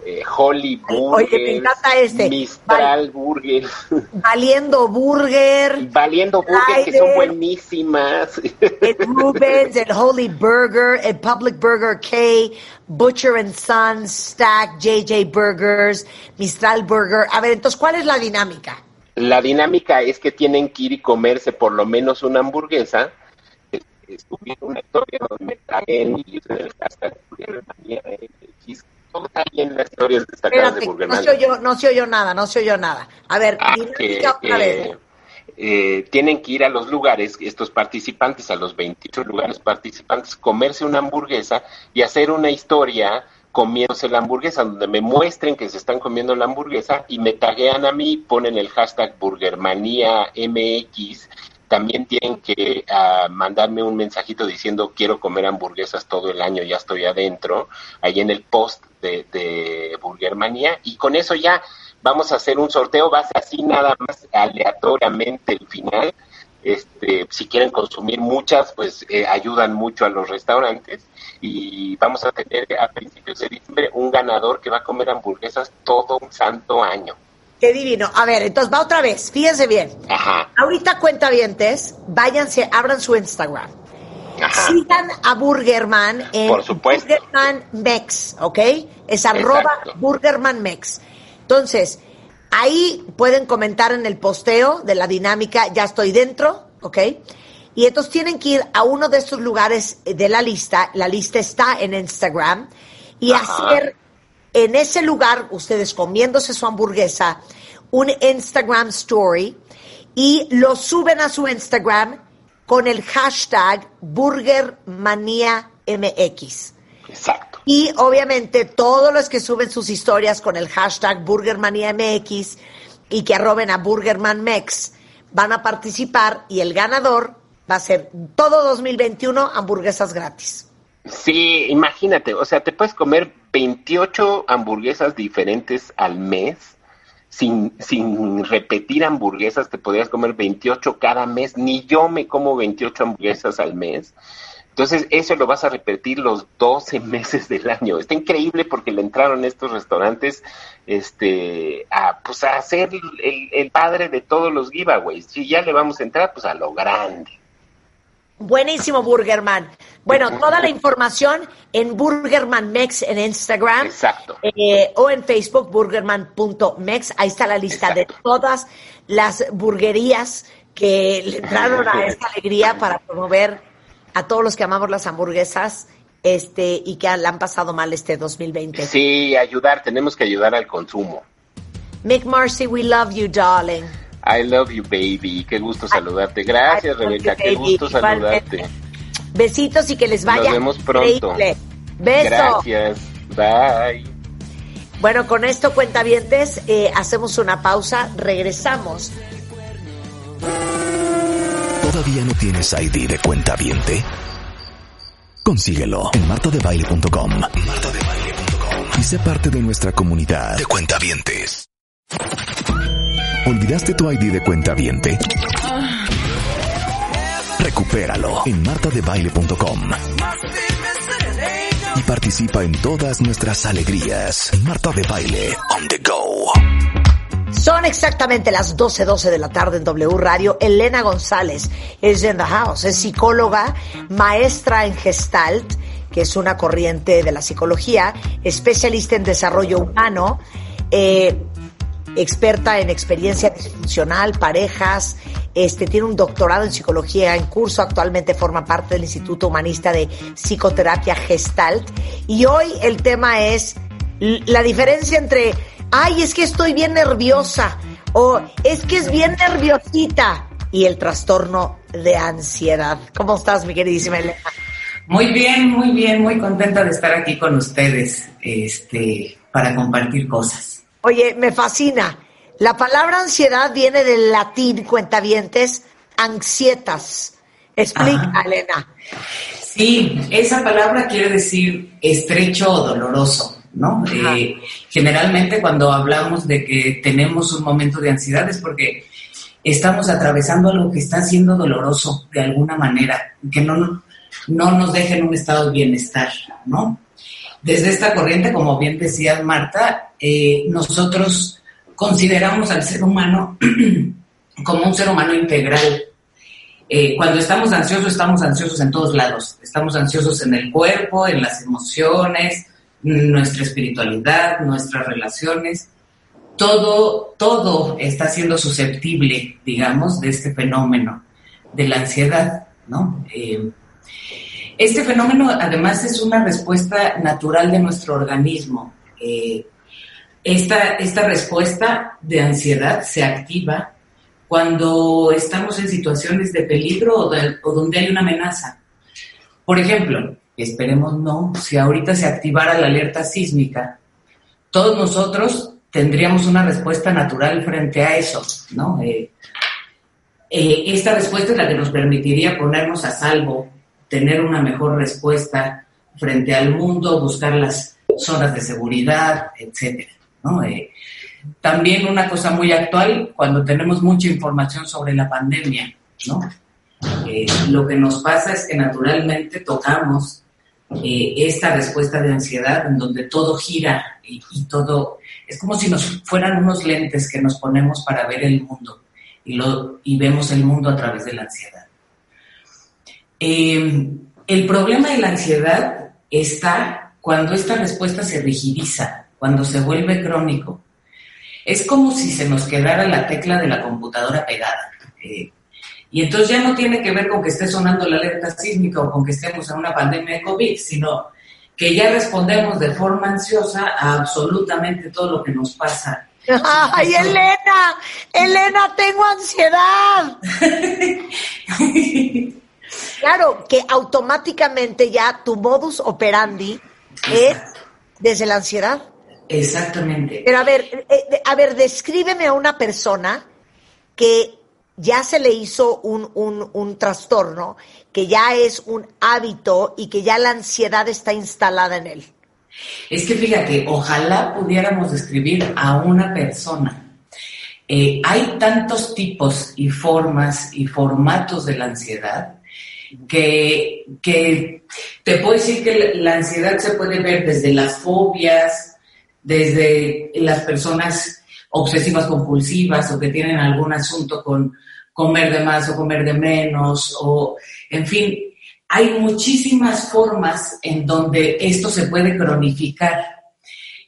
eh, Holly Burger, Oye, me encanta este. Mistral Burger, Valiendo Burger, Valiendo Burger, que son buenísimas. el Rubens, el Holy Burger, el Public Burger K, Butcher and Son, Stack, JJ Burgers, Mistral Burger. A ver, entonces, ¿cuál es la dinámica? La dinámica es que tienen que ir y comerse por lo menos una hamburguesa. Estuve una historia donde tragué y usen el. Todo está ahí en las historias destacadas de Espérate, no se oyó, no se oyó nada, no se oyó nada. A ver, Ah, que, dinámica otra vez. eh, eh, tienen que ir a los lugares, estos participantes, a los 28 lugares participantes, comerse una hamburguesa y hacer una historia comiéndose la hamburguesa, donde me muestren que se están comiendo la hamburguesa y me taguean a mí, ponen el hashtag Burgermanía MX. También tienen que ah, mandarme un mensajito diciendo quiero comer hamburguesas todo el año, ya estoy adentro, ahí en el post de, de Burgermanía. Y con eso ya vamos a hacer un sorteo, va a ser así nada más aleatoriamente el final. Este, si quieren consumir muchas, pues eh, ayudan mucho a los restaurantes y vamos a tener a principios de diciembre un ganador que va a comer hamburguesas todo un santo año. Qué divino. A ver, entonces va otra vez, fíjense bien. Ajá, Ahorita cuentavientes, váyanse, abran su Instagram. ajá. Sigan a Burgerman en Por supuesto. Burgerman Mex, ¿ok? Es arroba. Burgerman Mex. Entonces, ahí pueden comentar en el posteo de la dinámica, ya estoy dentro, ¿ok? Y entonces tienen que ir a uno de estos lugares de la lista, la lista está en Instagram, y Ajá. hacer en ese lugar, ustedes comiéndose su hamburguesa, un Instagram story y lo suben a su Instagram con el hashtag BurgermaniaMX. Exacto. Y obviamente todos los que suben sus historias con el hashtag BurgermaniaMX y que arroben a BurgermanMex van a participar y el ganador va a ser todo 2021 hamburguesas gratis. Sí, imagínate, o sea, te puedes comer 28 hamburguesas diferentes al mes. Sin, sin repetir hamburguesas, te podrías comer 28 cada mes. Ni yo me como 28 hamburguesas al mes. Entonces, eso lo vas a repetir los 12 meses del año. Está increíble porque le entraron estos restaurantes este, a, pues, a ser el, el padre de todos los giveaways. Si ya le vamos a entrar, pues a lo grande. Buenísimo, Burgerman. Bueno, toda la información en Burgerman Mex en Instagram. Exacto. eh, o en Facebook, burgerman.mex. Ahí está la lista de todas las burguerías que le entraron a esta alegría para promover a todos los que amamos las hamburguesas este y que la han pasado mal este 2020. Sí, ayudar, tenemos que ayudar al consumo. Mick Marcy, we love you, darling. I love you, baby. Qué gusto saludarte. Gracias, Rebeca. you, Qué gusto saludarte. Besitos y que les vaya Nos vemos pronto. increíble. Beso. Gracias. Bye. Bueno, con esto, cuentavientes, eh, hacemos una pausa, regresamos. ¿Todavía no tienes ID de cuenta viente? Consíguelo en martadebaile.com. Martadebaile.com. Y sé parte de nuestra comunidad de cuentavientes. ¿Olvidaste tu ID de cuenta viente? Recupéralo en martadebaile.com. Y participa en todas nuestras alegrías. Marta de Baile on the go. Son exactamente las 12:12 12 de la tarde en W Radio. Elena González es in the house. Es psicóloga, maestra en Gestalt, que es una corriente de la psicología, especialista en desarrollo humano, eh, experta en experiencia disfuncional, parejas, este, tiene un doctorado en psicología en curso, actualmente forma parte del Instituto Humanista de Psicoterapia Gestalt. Y hoy el tema es la diferencia entre, ay, es que estoy bien nerviosa, o es que es bien nerviosita, y el trastorno de ansiedad. ¿Cómo estás, mi queridísima Elena? Muy bien, muy bien, muy contenta de estar aquí con ustedes, este, para compartir cosas. Oye, me fascina. La palabra ansiedad viene del latín, cuentavientes, ansietas. Explica, Ajá. Elena. Sí, esa palabra quiere decir estrecho o doloroso, ¿no? Eh, generalmente cuando hablamos de que tenemos un momento de ansiedad es porque estamos atravesando algo que está siendo doloroso de alguna manera, que no, no nos deja en un estado de bienestar, ¿no? Desde esta corriente, como bien decía Marta, eh, nosotros consideramos al ser humano como un ser humano integral. Eh, cuando estamos ansiosos, estamos ansiosos en todos lados. Estamos ansiosos en el cuerpo, en las emociones, nuestra espiritualidad, nuestras relaciones. Todo, todo está siendo susceptible, digamos, de este fenómeno de la ansiedad, ¿no? Eh, este fenómeno además es una respuesta natural de nuestro organismo. Eh, esta, esta respuesta de ansiedad se activa cuando estamos en situaciones de peligro o, de- o donde hay una amenaza. Por ejemplo, esperemos no, si ahorita se activara la alerta sísmica, todos nosotros tendríamos una respuesta natural frente a eso, ¿no? Eh, eh, esta respuesta es la que nos permitiría ponernos a salvo, tener una mejor respuesta frente al mundo, buscar las zonas de seguridad, etcétera. Eh, también una cosa muy actual, cuando tenemos mucha información sobre la pandemia. Eh, lo que nos pasa es que naturalmente tocamos eh, esta respuesta de ansiedad en donde todo gira y, todo, es como si nos fueran unos lentes que nos ponemos para ver el mundo y vemos el mundo a través de la ansiedad. Eh, el problema de la ansiedad está cuando esta respuesta se rigidiza, cuando se vuelve crónico. Es como si se nos quedara la tecla de la computadora pegada. Eh, y entonces ya no tiene que ver con que esté sonando la alerta sísmica o con que estemos en una pandemia de COVID, sino que ya respondemos de forma ansiosa a absolutamente todo lo que nos pasa. ¡Ay, Elena! ¡Elena, tengo ansiedad! Claro, que automáticamente ya tu modus operandi es desde la ansiedad. Exactamente. Pero a ver, eh, eh, a ver, descríbeme a una persona que ya se le hizo un, un, un trastorno, que ya es un hábito y que ya la ansiedad está instalada en él. Es que fíjate, ojalá pudiéramos describir a una persona. Eh, hay tantos tipos y formas y formatos de la ansiedad que, que te puedo decir que la ansiedad se puede ver desde las fobias, desde las personas obsesivas compulsivas o que tienen algún asunto con comer de más o comer de menos o en fin, hay muchísimas formas en donde esto se puede cronificar.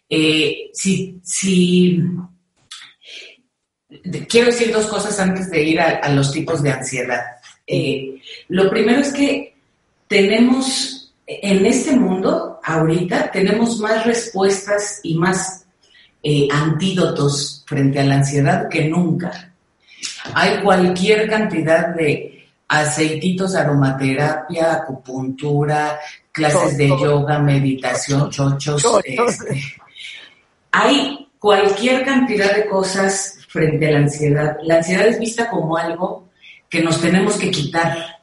Eh, si, si, quiero decir dos cosas antes de ir a, a los tipos de ansiedad. Eh, lo primero es que tenemos, en este mundo, ahorita, tenemos más respuestas y más eh, antídotos frente a la ansiedad que nunca. Hay cualquier cantidad de aceititos aromaterapia, acupuntura, clases de yoga, meditación, chochos. Chochos. este, hay cualquier cantidad de cosas frente a la ansiedad. La ansiedad es vista como algo que nos tenemos que quitar.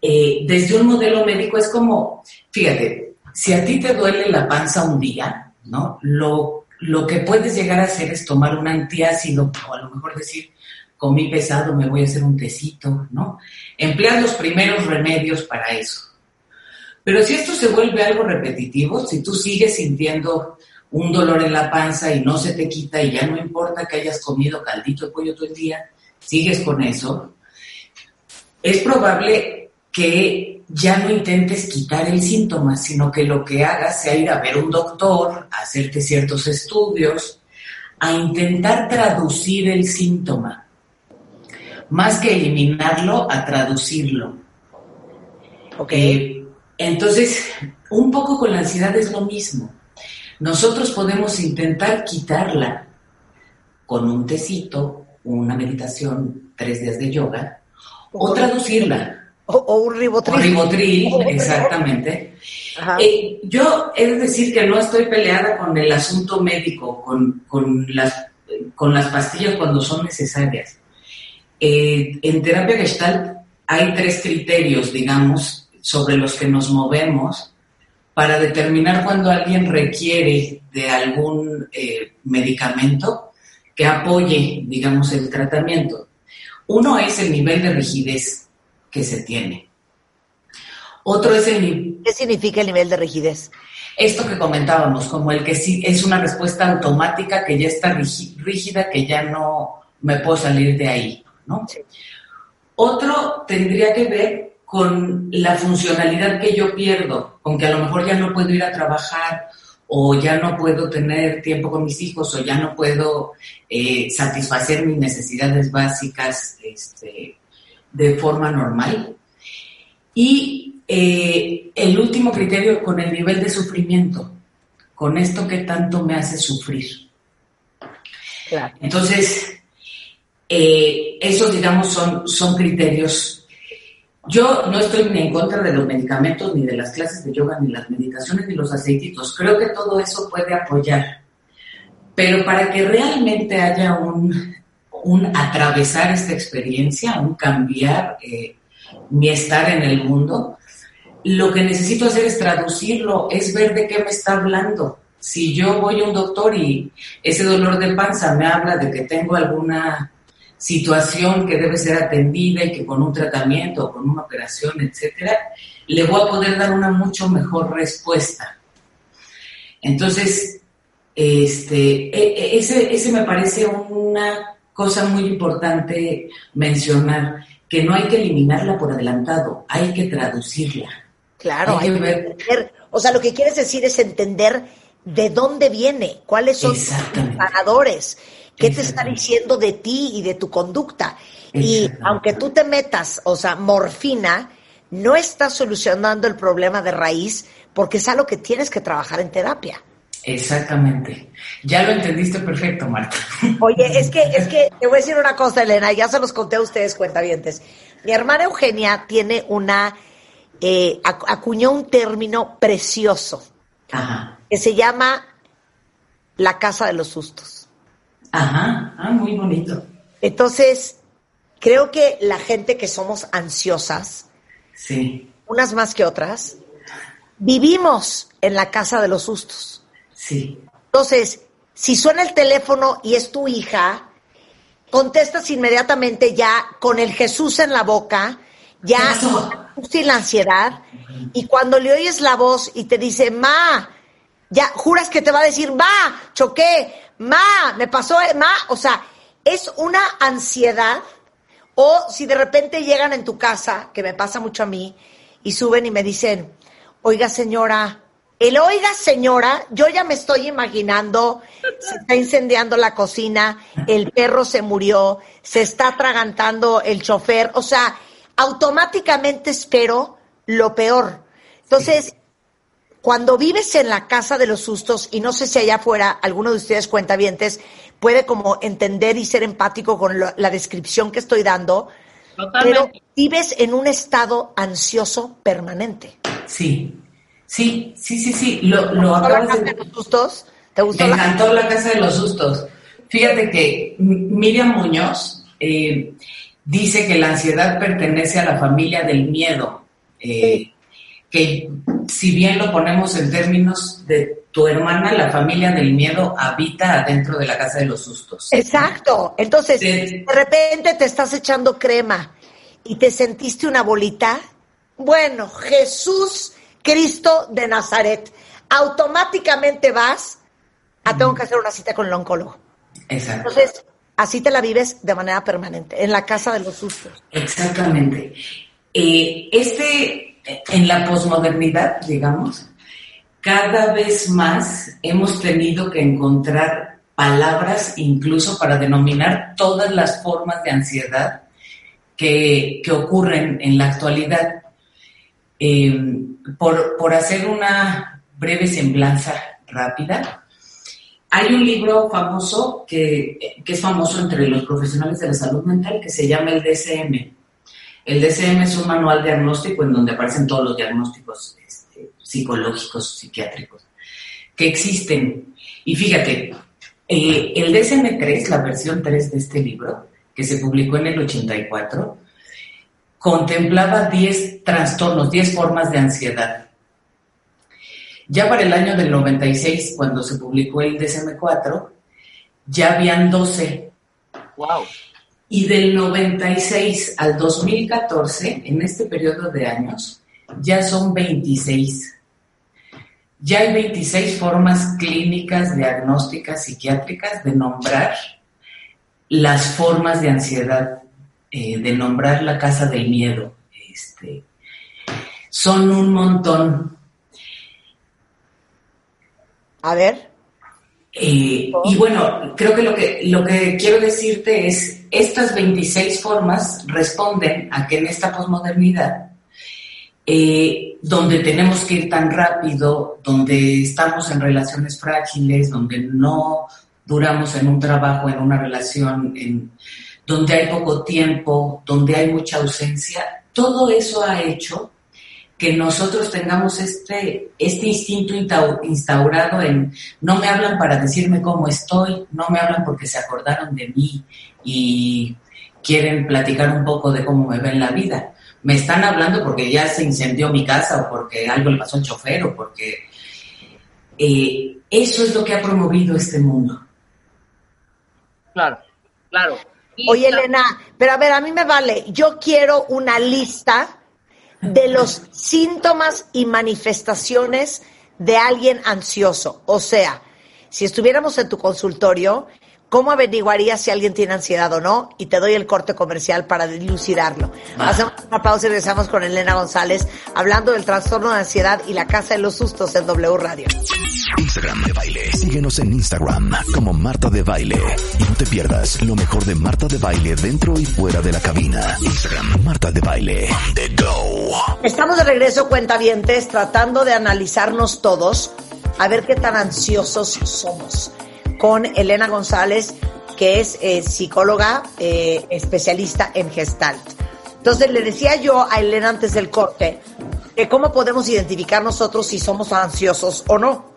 Eh, desde un modelo médico es como, fíjate, si a ti te duele la panza un día, ¿no? Lo, lo que puedes llegar a hacer es tomar un antiácido, o a lo mejor decir, comí pesado, me voy a hacer un tecito, ¿no? Emplear los primeros remedios para eso. Pero si esto se vuelve algo repetitivo, si tú sigues sintiendo un dolor en la panza y no se te quita y ya no importa que hayas comido caldito de pollo todo el día, sigues con eso, es probable que ya no intentes quitar el síntoma, sino que lo que hagas sea ir a ver un doctor, a hacerte ciertos estudios, a intentar traducir el síntoma, más que eliminarlo, a traducirlo. Ok. Eh, entonces, un poco con la ansiedad es lo mismo. Nosotros podemos intentar quitarla con un tecito, una meditación, tres días de yoga, o traducirla. O, o un O ribotril. ribotril, exactamente. Eh, yo he de decir que no estoy peleada con el asunto médico, con, con las, con las pastillas cuando son necesarias. Eh, en terapia gestalt hay tres criterios, digamos, sobre los que nos movemos para determinar cuando alguien requiere de algún eh, medicamento que apoye, digamos, el tratamiento. Uno es el nivel de rigidez que se tiene. Otro es el ¿Qué significa el nivel de rigidez? esto que comentábamos, como el que sí es una respuesta automática que ya está rígi- rígida, que ya no me puedo salir de ahí, ¿no? Sí. Otro tendría que ver con la funcionalidad que yo pierdo, con que a lo mejor ya no puedo ir a trabajar o ya no puedo tener tiempo con mis hijos o ya no puedo eh, satisfacer mis necesidades básicas este, de forma normal. Y eh, el último criterio con el nivel de sufrimiento, con esto que tanto me hace sufrir. Claro. Entonces, eh, esos, digamos, son, son criterios. Yo no estoy ni en contra de los medicamentos, ni de las clases de yoga, ni las meditaciones, ni los aceititos. Creo que todo eso puede apoyar. Pero para que realmente haya un, un atravesar esta experiencia, un cambiar eh, mi estar en el mundo, lo que necesito hacer es traducirlo, es ver de qué me está hablando. Si yo voy a un doctor y ese dolor de panza me habla de que tengo alguna situación que debe ser atendida y que con un tratamiento, con una operación, etcétera, le voy a poder dar una mucho mejor respuesta. Entonces, este, e- e- ese, ese me parece una cosa muy importante mencionar, que no hay que eliminarla por adelantado, hay que traducirla. Claro, Hay hay que ver. entender. O sea, lo que quieres decir es entender de dónde viene, cuáles son Exactamente. disparadores, qué te está diciendo de ti y de tu conducta. Y aunque tú te metas, o sea, morfina, no estás solucionando el problema de raíz porque es algo que tienes que trabajar en terapia. Exactamente. Ya lo entendiste perfecto, Marta. Oye, es que, es que te voy a decir una cosa, Elena, ya se los conté a ustedes, cuentavientes. Mi hermana Eugenia tiene una, eh, acu- acuñó un término precioso Ajá. que se llama la casa de los sustos. Ajá. Ah, muy bonito. Entonces, creo que la gente que somos ansiosas, Sí, unas más que otras, vivimos en la casa de los sustos. sí. Entonces, si suena el teléfono y es tu hija, contestas inmediatamente ya con el Jesús en la boca, ya sin la ansiedad, y cuando le oyes la voz y te dice, ma, ya juras que te va a decir, ma, choqué, ma, me pasó, eh, ma, o sea, es una ansiedad, o si de repente llegan en tu casa, que me pasa mucho a mí, y suben y me dicen, oiga señora, el oiga señora, yo ya me estoy imaginando, se está incendiando la cocina, el perro se murió, se está atragantando el chofer, o sea, automáticamente espero lo peor. Entonces, cuando vives en la casa de los sustos, y no sé si allá afuera alguno de ustedes cuentavientes puede como entender y ser empático con lo- la descripción que estoy dando, pero Totalmente. vives en un estado ansioso permanente. Sí, sí, sí, sí, sí. Lo, lo ¿Te gustó la acabas casa de... de los sustos? ¿Te Me gustó la encantó la casa de los sustos. Fíjate que Miriam Muñoz eh, dice que la ansiedad pertenece a la familia del miedo. eh, que si bien lo ponemos en términos de tu hermana, la familia del miedo habita adentro de la casa de los sustos. Exacto. Entonces, de repente te estás echando crema y te sentiste una bolita. Bueno, Jesús Cristo de Nazaret, automáticamente vas ah, tengo que hacer una cita con el oncólogo. Exacto. Entonces, así te la vives de manera permanente, en la casa de los sustos. Exactamente. Eh, este, en la posmodernidad, digamos, cada vez más hemos tenido que encontrar palabras incluso para denominar todas las formas de ansiedad que, que ocurren en la actualidad. Eh, por, por hacer una breve semblanza rápida, hay un libro famoso que, que, es famoso entre los profesionales de la salud mental que se llama el DSM. El DSM es un manual diagnóstico en donde aparecen todos los diagnósticos este, psicológicos, psiquiátricos que existen. Y fíjate, eh, el DSM-3, la versión 3 de este libro, que se publicó en el 84, contemplaba 10 trastornos, 10 formas de ansiedad. Ya para el año del 96, cuando se publicó el DSM-4, ya habían 12. Wow. Y del 96 al 2014, en este periodo de años, ya son 26. Ya hay 26 formas clínicas, diagnósticas, psiquiátricas de nombrar las formas de ansiedad, eh, de nombrar la casa del miedo. Este, son un montón. A ver. Eh, y bueno, creo que lo, que lo que quiero decirte es, estas 26 formas responden a que en esta posmodernidad, eh, donde tenemos que ir tan rápido, donde estamos en relaciones frágiles, donde no duramos en un trabajo, en una relación, en, donde hay poco tiempo, donde hay mucha ausencia, todo eso ha hecho que nosotros tengamos este, este instinto instaurado en no me hablan para decirme cómo estoy, no me hablan porque se acordaron de mí y quieren platicar un poco de cómo me ven la vida. Me están hablando porque ya se incendió mi casa o porque algo le pasó al chofer o porque... Eh, eso es lo que ha promovido este mundo. Claro, claro. Y Oye, la- Elena, pero a ver, a mí me vale. Yo quiero una lista de los síntomas y manifestaciones de alguien ansioso. O sea, si estuviéramos en tu consultorio, ¿cómo averiguarías si alguien tiene ansiedad o no? Y te doy el corte comercial para dilucidarlo. Hacemos una pausa y regresamos con Elena González hablando del trastorno de ansiedad y la casa de los sustos en W Radio. Instagram de baile. Síguenos en Instagram como Marta de Baile. Y no te pierdas lo mejor de Marta de Baile dentro y fuera de la cabina. Instagram Marta de Baile. The go. Estamos de regreso, cuentavientes, tratando de analizarnos todos, a ver qué tan ansiosos somos. Con Elena González, que es eh, psicóloga eh, especialista en Gestalt. Entonces, le decía yo a Elena antes del corte, que cómo podemos identificar nosotros si somos ansiosos o no.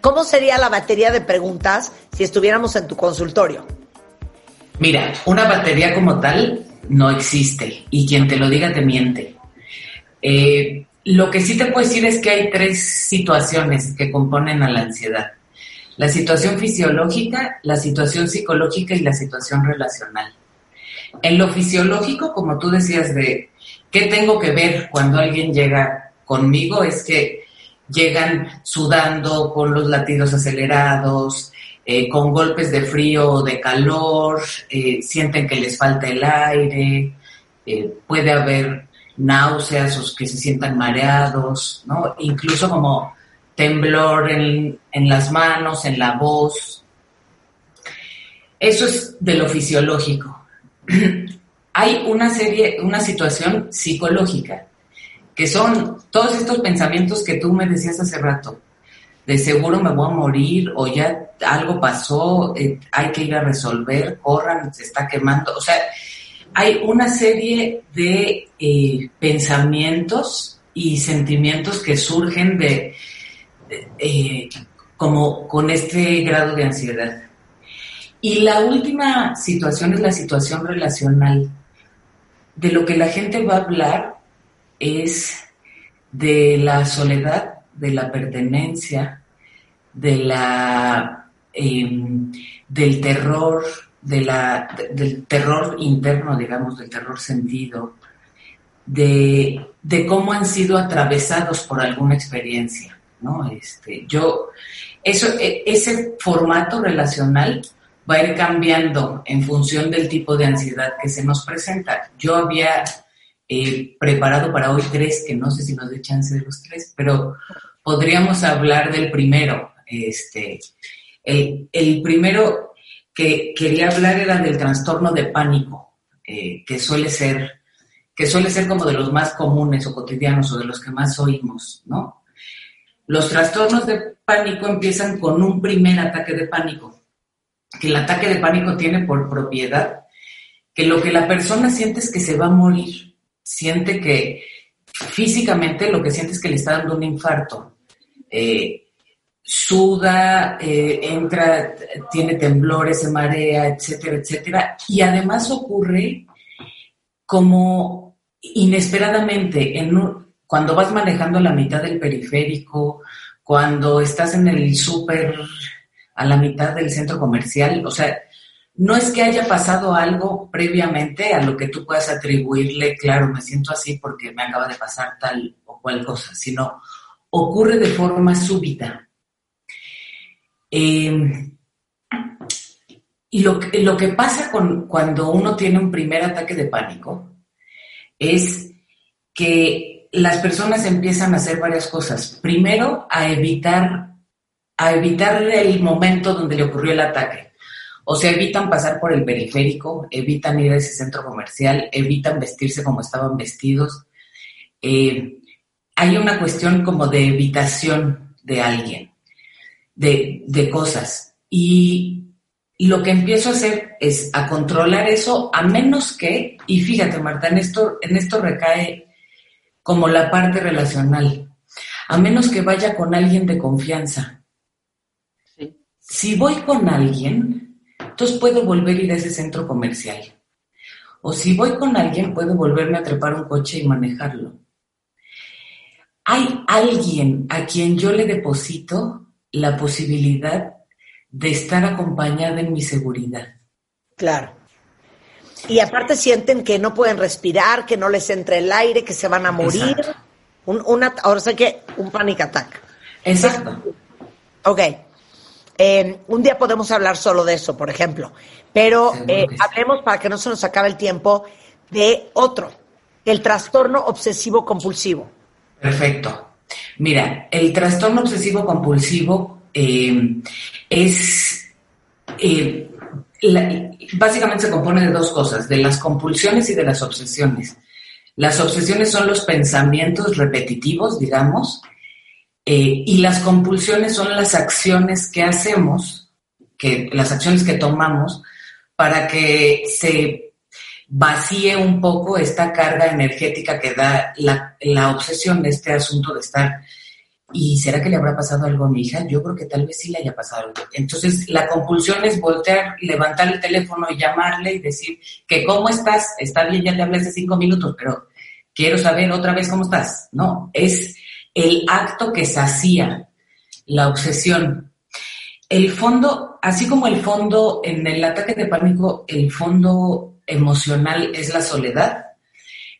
¿Cómo sería la batería de preguntas si estuviéramos en tu consultorio? Mira, una batería como tal no existe y quien te lo diga te miente. Eh, lo que sí te puedo decir es que hay tres situaciones que componen a la ansiedad. La situación fisiológica, la situación psicológica y la situación relacional. En lo fisiológico, como tú decías, de qué tengo que ver cuando alguien llega conmigo, es que llegan sudando con los latidos acelerados, eh, con golpes de frío o de calor, eh, sienten que les falta el aire, eh, puede haber náuseas o que se sientan mareados, ¿no? Incluso como temblor en, en las manos, en la voz. Eso es de lo fisiológico. Hay una serie, una situación psicológica, que son todos estos pensamientos que tú me decías hace rato de seguro me voy a morir o ya algo pasó, eh, hay que ir a resolver, corran, se está quemando. O sea, hay una serie de eh, pensamientos y sentimientos que surgen de, de, eh, como con este grado de ansiedad. Y la última situación es la situación relacional. De lo que la gente va a hablar es de la soledad, de la pertenencia, de la eh, del terror, de la, de, del terror interno, digamos, del terror sentido, de, de, cómo han sido atravesados por alguna experiencia, ¿no? Este, yo eso, e- ese formato relacional va a ir cambiando en función del tipo de ansiedad que se nos presenta. Yo había eh, preparado para hoy tres, que no sé si nos dé chance de los tres, pero podríamos hablar del primero. Este, el, primero que quería hablar era del trastorno de pánico, eh, que suele ser que suele ser como de los más comunes o cotidianos o de los que más oímos, ¿no? Los trastornos de pánico empiezan con un primer ataque de pánico, que el ataque de pánico tiene por propiedad que lo que la persona siente es que se va a morir, siente que físicamente lo que siente es que le está dando un infarto. Eh, suda, eh, entra, tiene temblores, se marea, etcétera, etcétera. Y además ocurre como inesperadamente, en un- cuando vas manejando la mitad del periférico, cuando estás en el súper a la mitad del centro comercial, o sea, no es que haya pasado algo previamente a lo que tú puedas atribuirle, claro, me siento así porque me acaba de pasar tal o cual cosa, sino ocurre de forma súbita. Eh, y lo, que- pasa cuando uno tiene un primer ataque de pánico es que las personas empiezan a hacer varias cosas. Primero, a evitar, a evitar el momento donde le ocurrió el ataque. O sea, evitan pasar por el periférico, evitan ir a ese centro comercial, evitan vestirse como estaban vestidos. Eh, hay una cuestión como de evitación de alguien, de, de cosas. Y lo que empiezo a hacer es a controlar eso, a menos que, y fíjate Marta, en esto, en esto recae como la parte relacional, a menos que vaya con alguien de confianza. Sí. Si voy con alguien, entonces puedo volver a ir a ese centro comercial. O si voy con alguien, puedo volverme a trepar un coche y manejarlo. Hay alguien a quien yo le deposito la posibilidad de estar acompañada en mi seguridad. Claro. Y aparte sienten que no pueden respirar, que no les entra el aire, que se van a morir. Un, una, ahora sé que un panic attack. Exacto. Ok. Eh, un día podemos hablar solo de eso, por ejemplo. Pero eh, hablemos para que no se nos acabe el tiempo de otro, el trastorno obsesivo compulsivo. Perfecto. Mira, el trastorno obsesivo compulsivo eh, es eh, la- básicamente se compone de dos cosas, de las compulsiones y de las obsesiones. Las obsesiones son los pensamientos repetitivos, digamos, eh, y las compulsiones son las acciones que hacemos, que, las acciones que tomamos para que se vacíe un poco esta carga energética que da la, la obsesión de este asunto de estar. ¿Y será que le habrá pasado algo a mi hija? Yo creo que tal vez sí le haya pasado algo. Entonces, la compulsión es voltear, levantar el teléfono y llamarle y decir que cómo estás, está bien, ya te hablé hace cinco minutos, pero quiero saber otra vez cómo estás. No, es el acto que sacía la obsesión. El fondo, así como el fondo en el ataque de pánico, el fondo emocional es la soledad.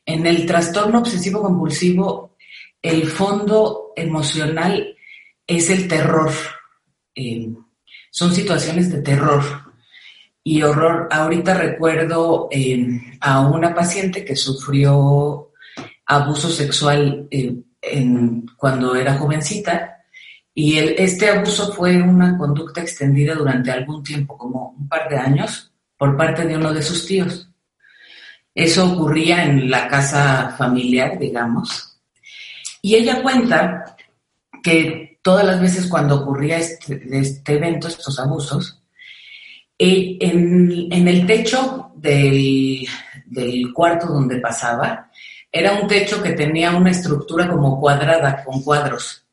En el trastorno obsesivo compulsivo, el fondo emocional es el terror. Eh, son situaciones de terror y horror. Ahorita recuerdo eh, a una paciente que sufrió abuso sexual eh, cuando era jovencita y este abuso fue una conducta extendida durante algún tiempo, como un par de años, por parte de uno de sus tíos. Eso ocurría en la casa familiar, digamos. Y ella cuenta que todas las veces cuando ocurría este, este evento, estos abusos, eh, en, el techo del, del cuarto donde pasaba, era un techo que tenía una estructura como cuadrada, con cuadros.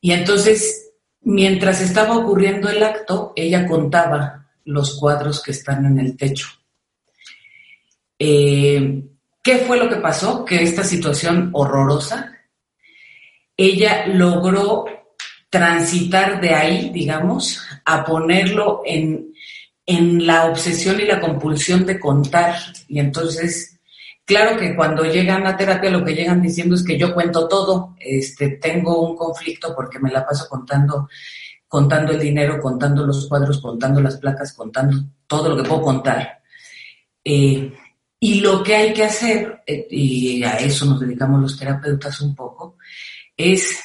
Y entonces, mientras estaba ocurriendo el acto, ella contaba los cuadros que están en el techo. Eh, ¿Qué fue lo que pasó? Que esta situación horrorosa, ella logró transitar de ahí, digamos, a ponerlo en, en la obsesión y la compulsión de contar. Y entonces, claro que cuando llegan a terapia lo que llegan diciendo es que yo cuento todo, este, tengo un conflicto porque me la paso contando contando el dinero, contando los cuadros, contando las placas, contando todo lo que puedo contar. Eh, y lo que hay que hacer, eh, y a eso nos dedicamos los terapeutas un poco, es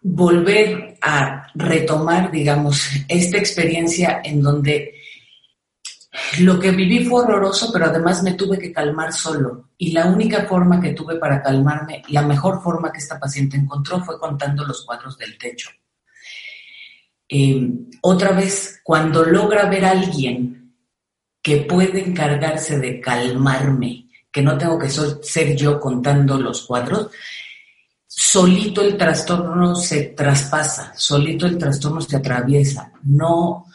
volver a retomar, digamos, esta experiencia en donde lo que viví fue horroroso, pero además me tuve que calmar solo. Y la única forma que tuve para calmarme, la mejor forma que esta paciente encontró fue contando los cuadros del techo. Eh, otra vez, cuando logra ver a alguien que puede encargarse de calmarme, que no tengo que ser yo contando los cuadros, solito el trastorno se traspasa, solito el trastorno se atraviesa. No,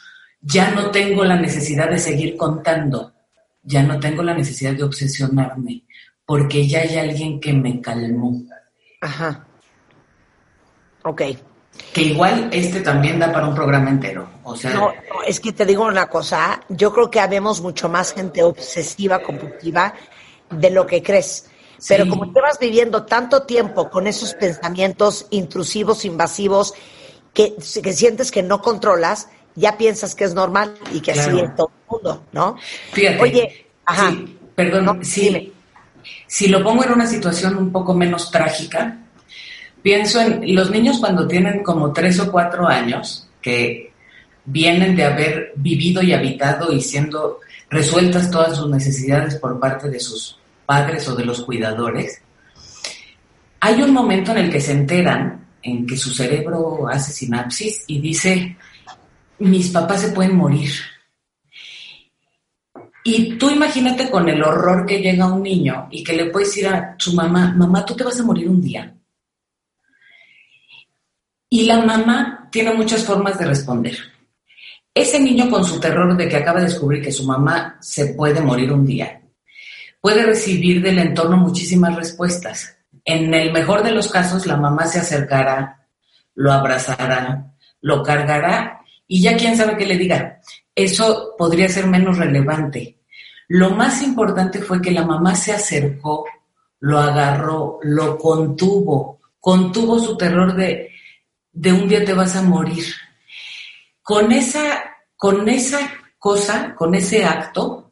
ya no tengo la necesidad de seguir contando, ya no tengo la necesidad de obsesionarme, porque ya hay alguien que me calmó. Ajá. Ok. Que igual este también da para un programa entero. O sea, no, no, es que te digo una cosa, yo creo que habemos mucho más gente obsesiva, compulsiva, de lo que crees. Pero como te vas viviendo tanto tiempo con esos pensamientos intrusivos, invasivos, que, que sientes que no controlas, ya piensas que es normal y que así es todo el mundo, ¿no? Fíjate. Oye, ajá. Sí, perdón, sí, si lo pongo en una situación un poco menos trágica, pienso en los niños cuando tienen como tres o cuatro años, que vienen de haber vivido y habitado y siendo resueltas todas sus necesidades por parte de sus padres o de los cuidadores, hay un momento en el que se enteran, en que su cerebro hace sinapsis y dice, mis papás se pueden morir. Y tú imagínate con el horror que llega un niño y que le puede decir a su mamá, mamá, tú te vas a morir un día. Y la mamá tiene muchas formas de responder. Ese niño con su terror de que acaba de descubrir que su mamá se puede morir un día, puede recibir del entorno muchísimas respuestas. En el mejor de los casos, la mamá se acercará, lo abrazará, lo cargará y ya quién sabe qué le diga. Eso podría ser menos relevante. Lo más importante fue que la mamá se acercó, lo agarró, lo contuvo, contuvo su terror de, de un día te vas a morir. Con esa, con esa cosa, con ese acto,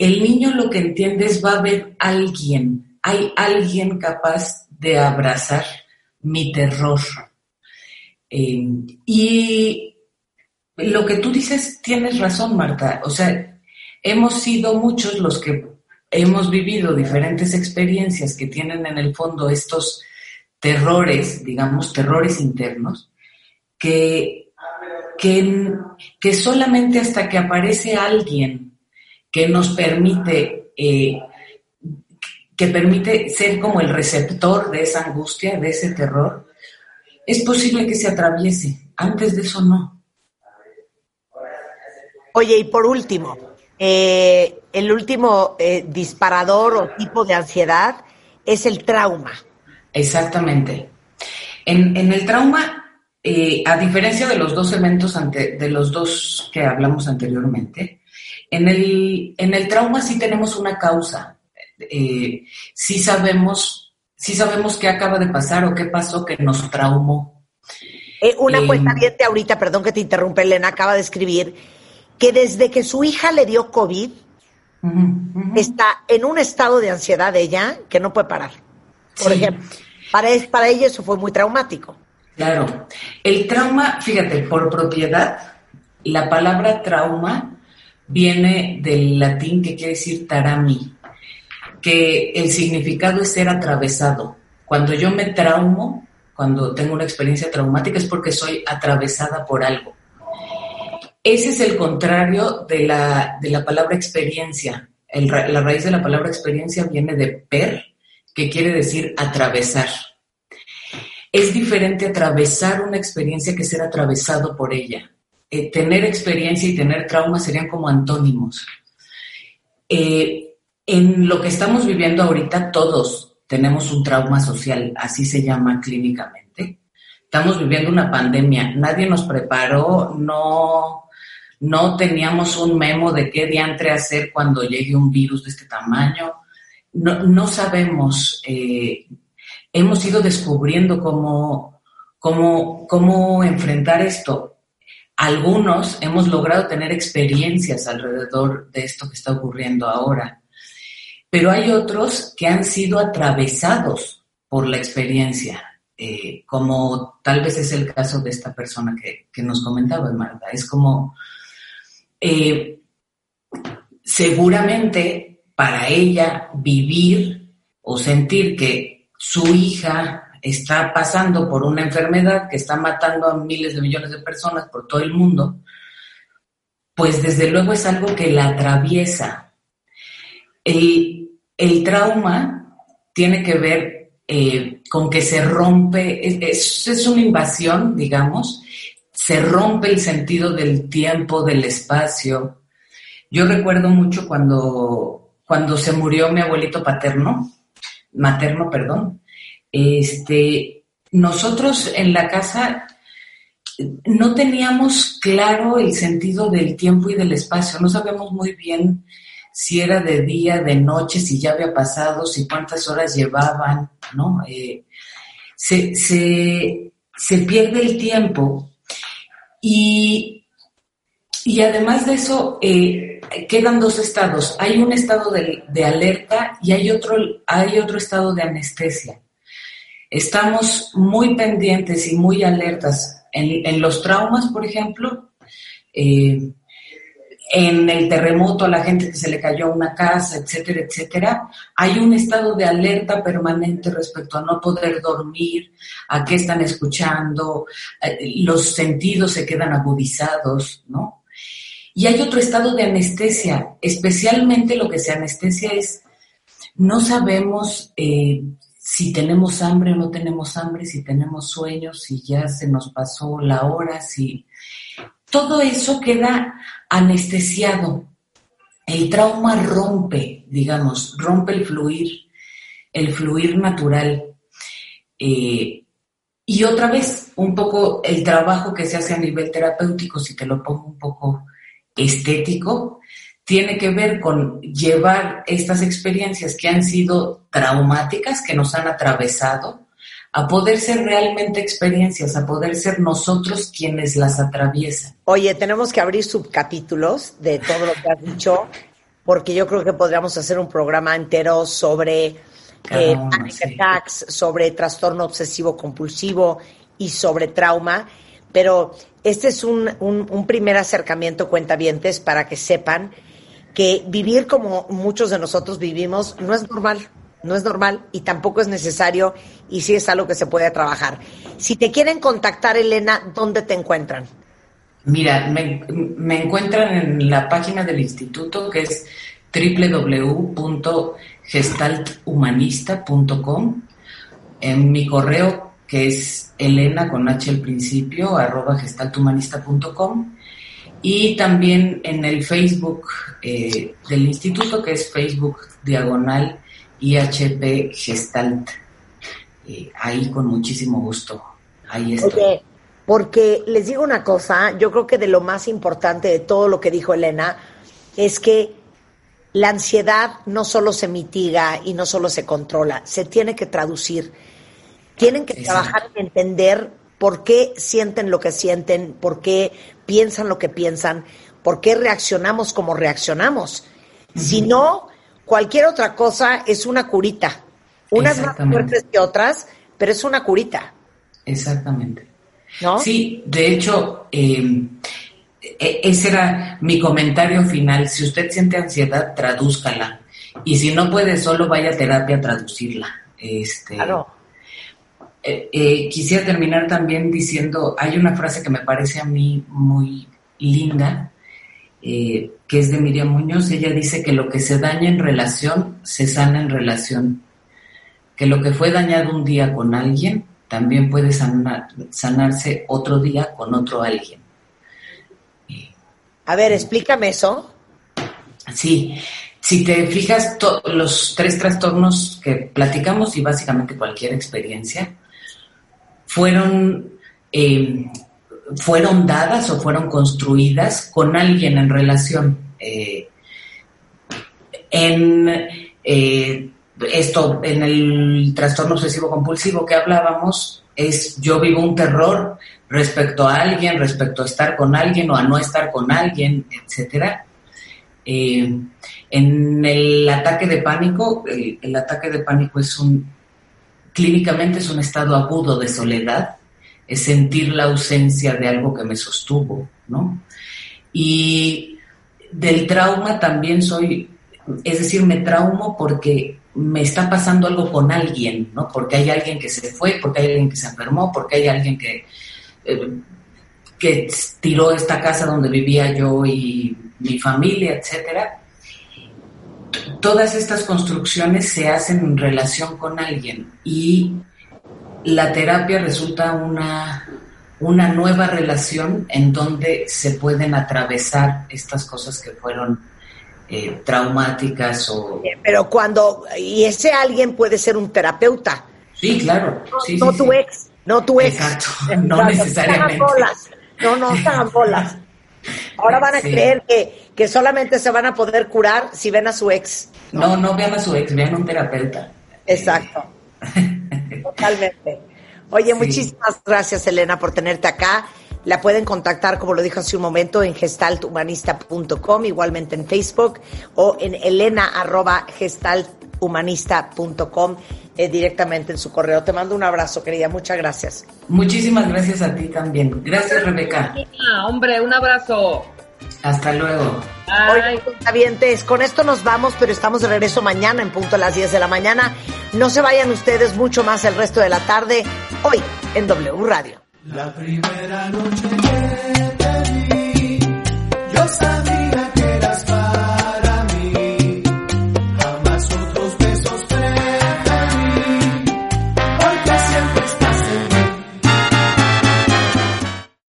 el niño lo que entiende es va a haber alguien, hay alguien capaz de abrazar mi terror. Eh, y lo que tú dices, tienes razón, Marta. O sea, hemos sido muchos los que hemos vivido diferentes experiencias que tienen en el fondo estos terrores, digamos, terrores internos, que, que, que solamente hasta que aparece alguien que nos permite, eh, que permite ser como el receptor de esa angustia, de ese terror, es posible que se atraviese. Antes de eso no. Oye, y por último, eh, el último eh, disparador o tipo de ansiedad es el trauma. Exactamente. En, en el trauma, eh, a diferencia de los dos eventos ante, de los dos que hablamos anteriormente, en el, en el trauma sí tenemos una causa. Eh, sí sabemos, sí sabemos qué acaba de pasar o qué pasó que nos traumó. Eh, una Eh, cuenta ahorita, perdón que te interrumpa, Elena, acaba de escribir que desde que su hija le dio COVID, está en un estado de ansiedad ella que no puede parar. Por Sí. ejemplo, para, es- para ella eso fue muy traumático. Claro. El trauma, fíjate, por propiedad, la palabra trauma viene del latín que quiere decir tarami, que el significado es ser atravesado. Cuando yo me traumo, cuando tengo una experiencia traumática, es porque soy atravesada por algo. Ese es el contrario de la, de la palabra experiencia. La raíz de la palabra experiencia viene de per, que quiere decir atravesar. Es diferente atravesar una experiencia que ser atravesado por ella. Eh, tener experiencia y tener trauma serían como antónimos. Eh, en lo que estamos viviendo ahorita, todos tenemos un trauma social, así se llama clínicamente. Estamos viviendo una pandemia, nadie nos preparó, no, no teníamos un memo de qué diantre hacer cuando llegue un virus de este tamaño. No, no sabemos, eh, hemos ido descubriendo cómo, ¿Cómo, ¿Cómo enfrentar esto? Algunos hemos logrado tener experiencias alrededor de esto que está ocurriendo ahora, pero hay otros que han sido atravesados por la experiencia, eh, como tal vez es el caso de esta persona que, nos comentaba, Marta. Es como, eh, seguramente para ella vivir o sentir que su hija está pasando por una enfermedad que está matando a miles de millones de personas por todo el mundo, pues desde luego es algo que la atraviesa. El, trauma tiene que ver eh, con que se rompe, es, es una invasión, digamos, se rompe el sentido del tiempo, del espacio. Yo recuerdo mucho cuando, cuando se murió mi abuelito paterno, materno, perdón, este, nosotros en la casa no teníamos claro el sentido del tiempo y del espacio, no sabemos muy bien si era de día, de noche, si ya había pasado, si cuántas horas llevaban, ¿no? Eh, se, se, pierde el tiempo y, y además de eso, eh, quedan dos estados. Hay un estado de, de, alerta y hay otro, hay otro estado de anestesia. Estamos muy pendientes y muy alertas en, los traumas, por ejemplo, eh, en el terremoto a la gente que se le cayó una casa, etcétera, etcétera, hay un estado de alerta permanente respecto a no poder dormir, a qué están escuchando, eh, los sentidos se quedan agudizados, ¿no? Y hay otro estado de anestesia, especialmente lo que se anestesia es, no sabemos eh, si tenemos hambre o no tenemos hambre, si tenemos sueños, si ya se nos pasó la hora, si todo eso queda anestesiado. El trauma rompe, digamos, rompe el fluir, el fluir natural. Eh, y otra vez, un poco el trabajo que se hace a nivel terapéutico, si te lo pongo un poco estético, tiene que ver con llevar estas experiencias que han sido traumáticas, que nos han atravesado, a poder ser realmente experiencias, a poder ser nosotros quienes las atraviesan. Oye, tenemos que abrir subcapítulos de todo lo que has dicho, porque yo creo que podríamos hacer un programa entero sobre eh, attacks, sobre trastorno obsesivo compulsivo y sobre trauma, pero este es un, un, un primer acercamiento, cuentavientes, para que sepan que vivir como muchos de nosotros vivimos no es normal, no es normal y tampoco es necesario y sí es algo que se puede trabajar. Si te quieren contactar, Elena, ¿dónde te encuentran? Mira, me, encuentran en la página del instituto que es www.gestalthumanista.com, en mi correo que es elena con h al principio, arroba gestalthumanista.com y también en el Facebook eh, del instituto, que es Facebook Diagonal IHP Gestalt. Eh, ahí con muchísimo gusto. Ahí estoy. porque les digo una cosa, yo creo que de lo más importante de todo lo que dijo Elena es que la ansiedad no solo se mitiga y no solo se controla, se tiene que traducir. Tienen que trabajar en entender por qué sienten lo que sienten, por qué piensan lo que piensan, por qué reaccionamos como reaccionamos. Si no, cualquier otra cosa es una curita. Unas más fuertes que otras, pero es una curita. Exactamente. ¿No? Sí, de hecho, em, e, ese era mi comentario final. Si usted siente ansiedad, tradúzcala. Y si no puede, solo vaya a terapia a traducirla. Este, claro eh, eh, quisiera terminar también diciendo, hay una frase que me parece a mí muy linda, eh, que es de Miriam Muñoz. Ella dice que lo que se daña en relación, se sana en relación. Que lo que fue dañado un día con alguien, también puede sanarse otro día con otro alguien. A ver, explícame eso. Sí, si te fijas, los tres trastornos que platicamos y básicamente cualquier experiencia, fueron, eh, fueron dadas o fueron construidas con alguien en relación. Eh, en, eh, esto en el trastorno obsesivo compulsivo que hablábamos, es yo vivo un terror respecto a alguien, respecto a estar con alguien o a no estar con alguien, etcétera. Eh, en el ataque de pánico, el, el ataque de pánico es un, clínicamente es un estado agudo de soledad, es sentir la ausencia de algo que me sostuvo, ¿no? Y del trauma también soy, es decir, me traumo porque me está pasando algo con alguien, ¿no? Porque hay alguien que se fue, porque hay alguien que se enfermó, porque hay alguien que, eh, que tiró esta casa donde vivía yo y mi familia, etcétera. Todas estas construcciones se hacen en relación con alguien y la terapia resulta una, una nueva relación en donde se pueden atravesar estas cosas que fueron eh, traumáticas o... Pero cuando, y ese alguien puede ser un terapeuta. Sí, claro. Sí, no sí, tu sí. ex, no tu ex. Exacto, no Exacto, necesariamente. No, no bolas. Ahora van a Sí. creer que, que solamente se van a poder curar si ven a su ex. No, no vean a su ex, vean a un terapeuta. Exacto. Totalmente. Oye, Sí. muchísimas gracias, Elena, por tenerte acá. La pueden contactar, como lo dijo hace un momento, en gestalthumanista.com, igualmente en Facebook, o en elena.gestalthumanista.com, eh, directamente en su correo. Te mando un abrazo, querida. Muchas gracias. Muchísimas gracias a ti también. Gracias, Rebeca. Ah, hombre, un abrazo. Hasta luego. Cuentavientes, con esto nos vamos, pero estamos de regreso mañana en punto a las 10 de la mañana. No se vayan ustedes mucho más el resto de la tarde, hoy en W Radio. La primera noche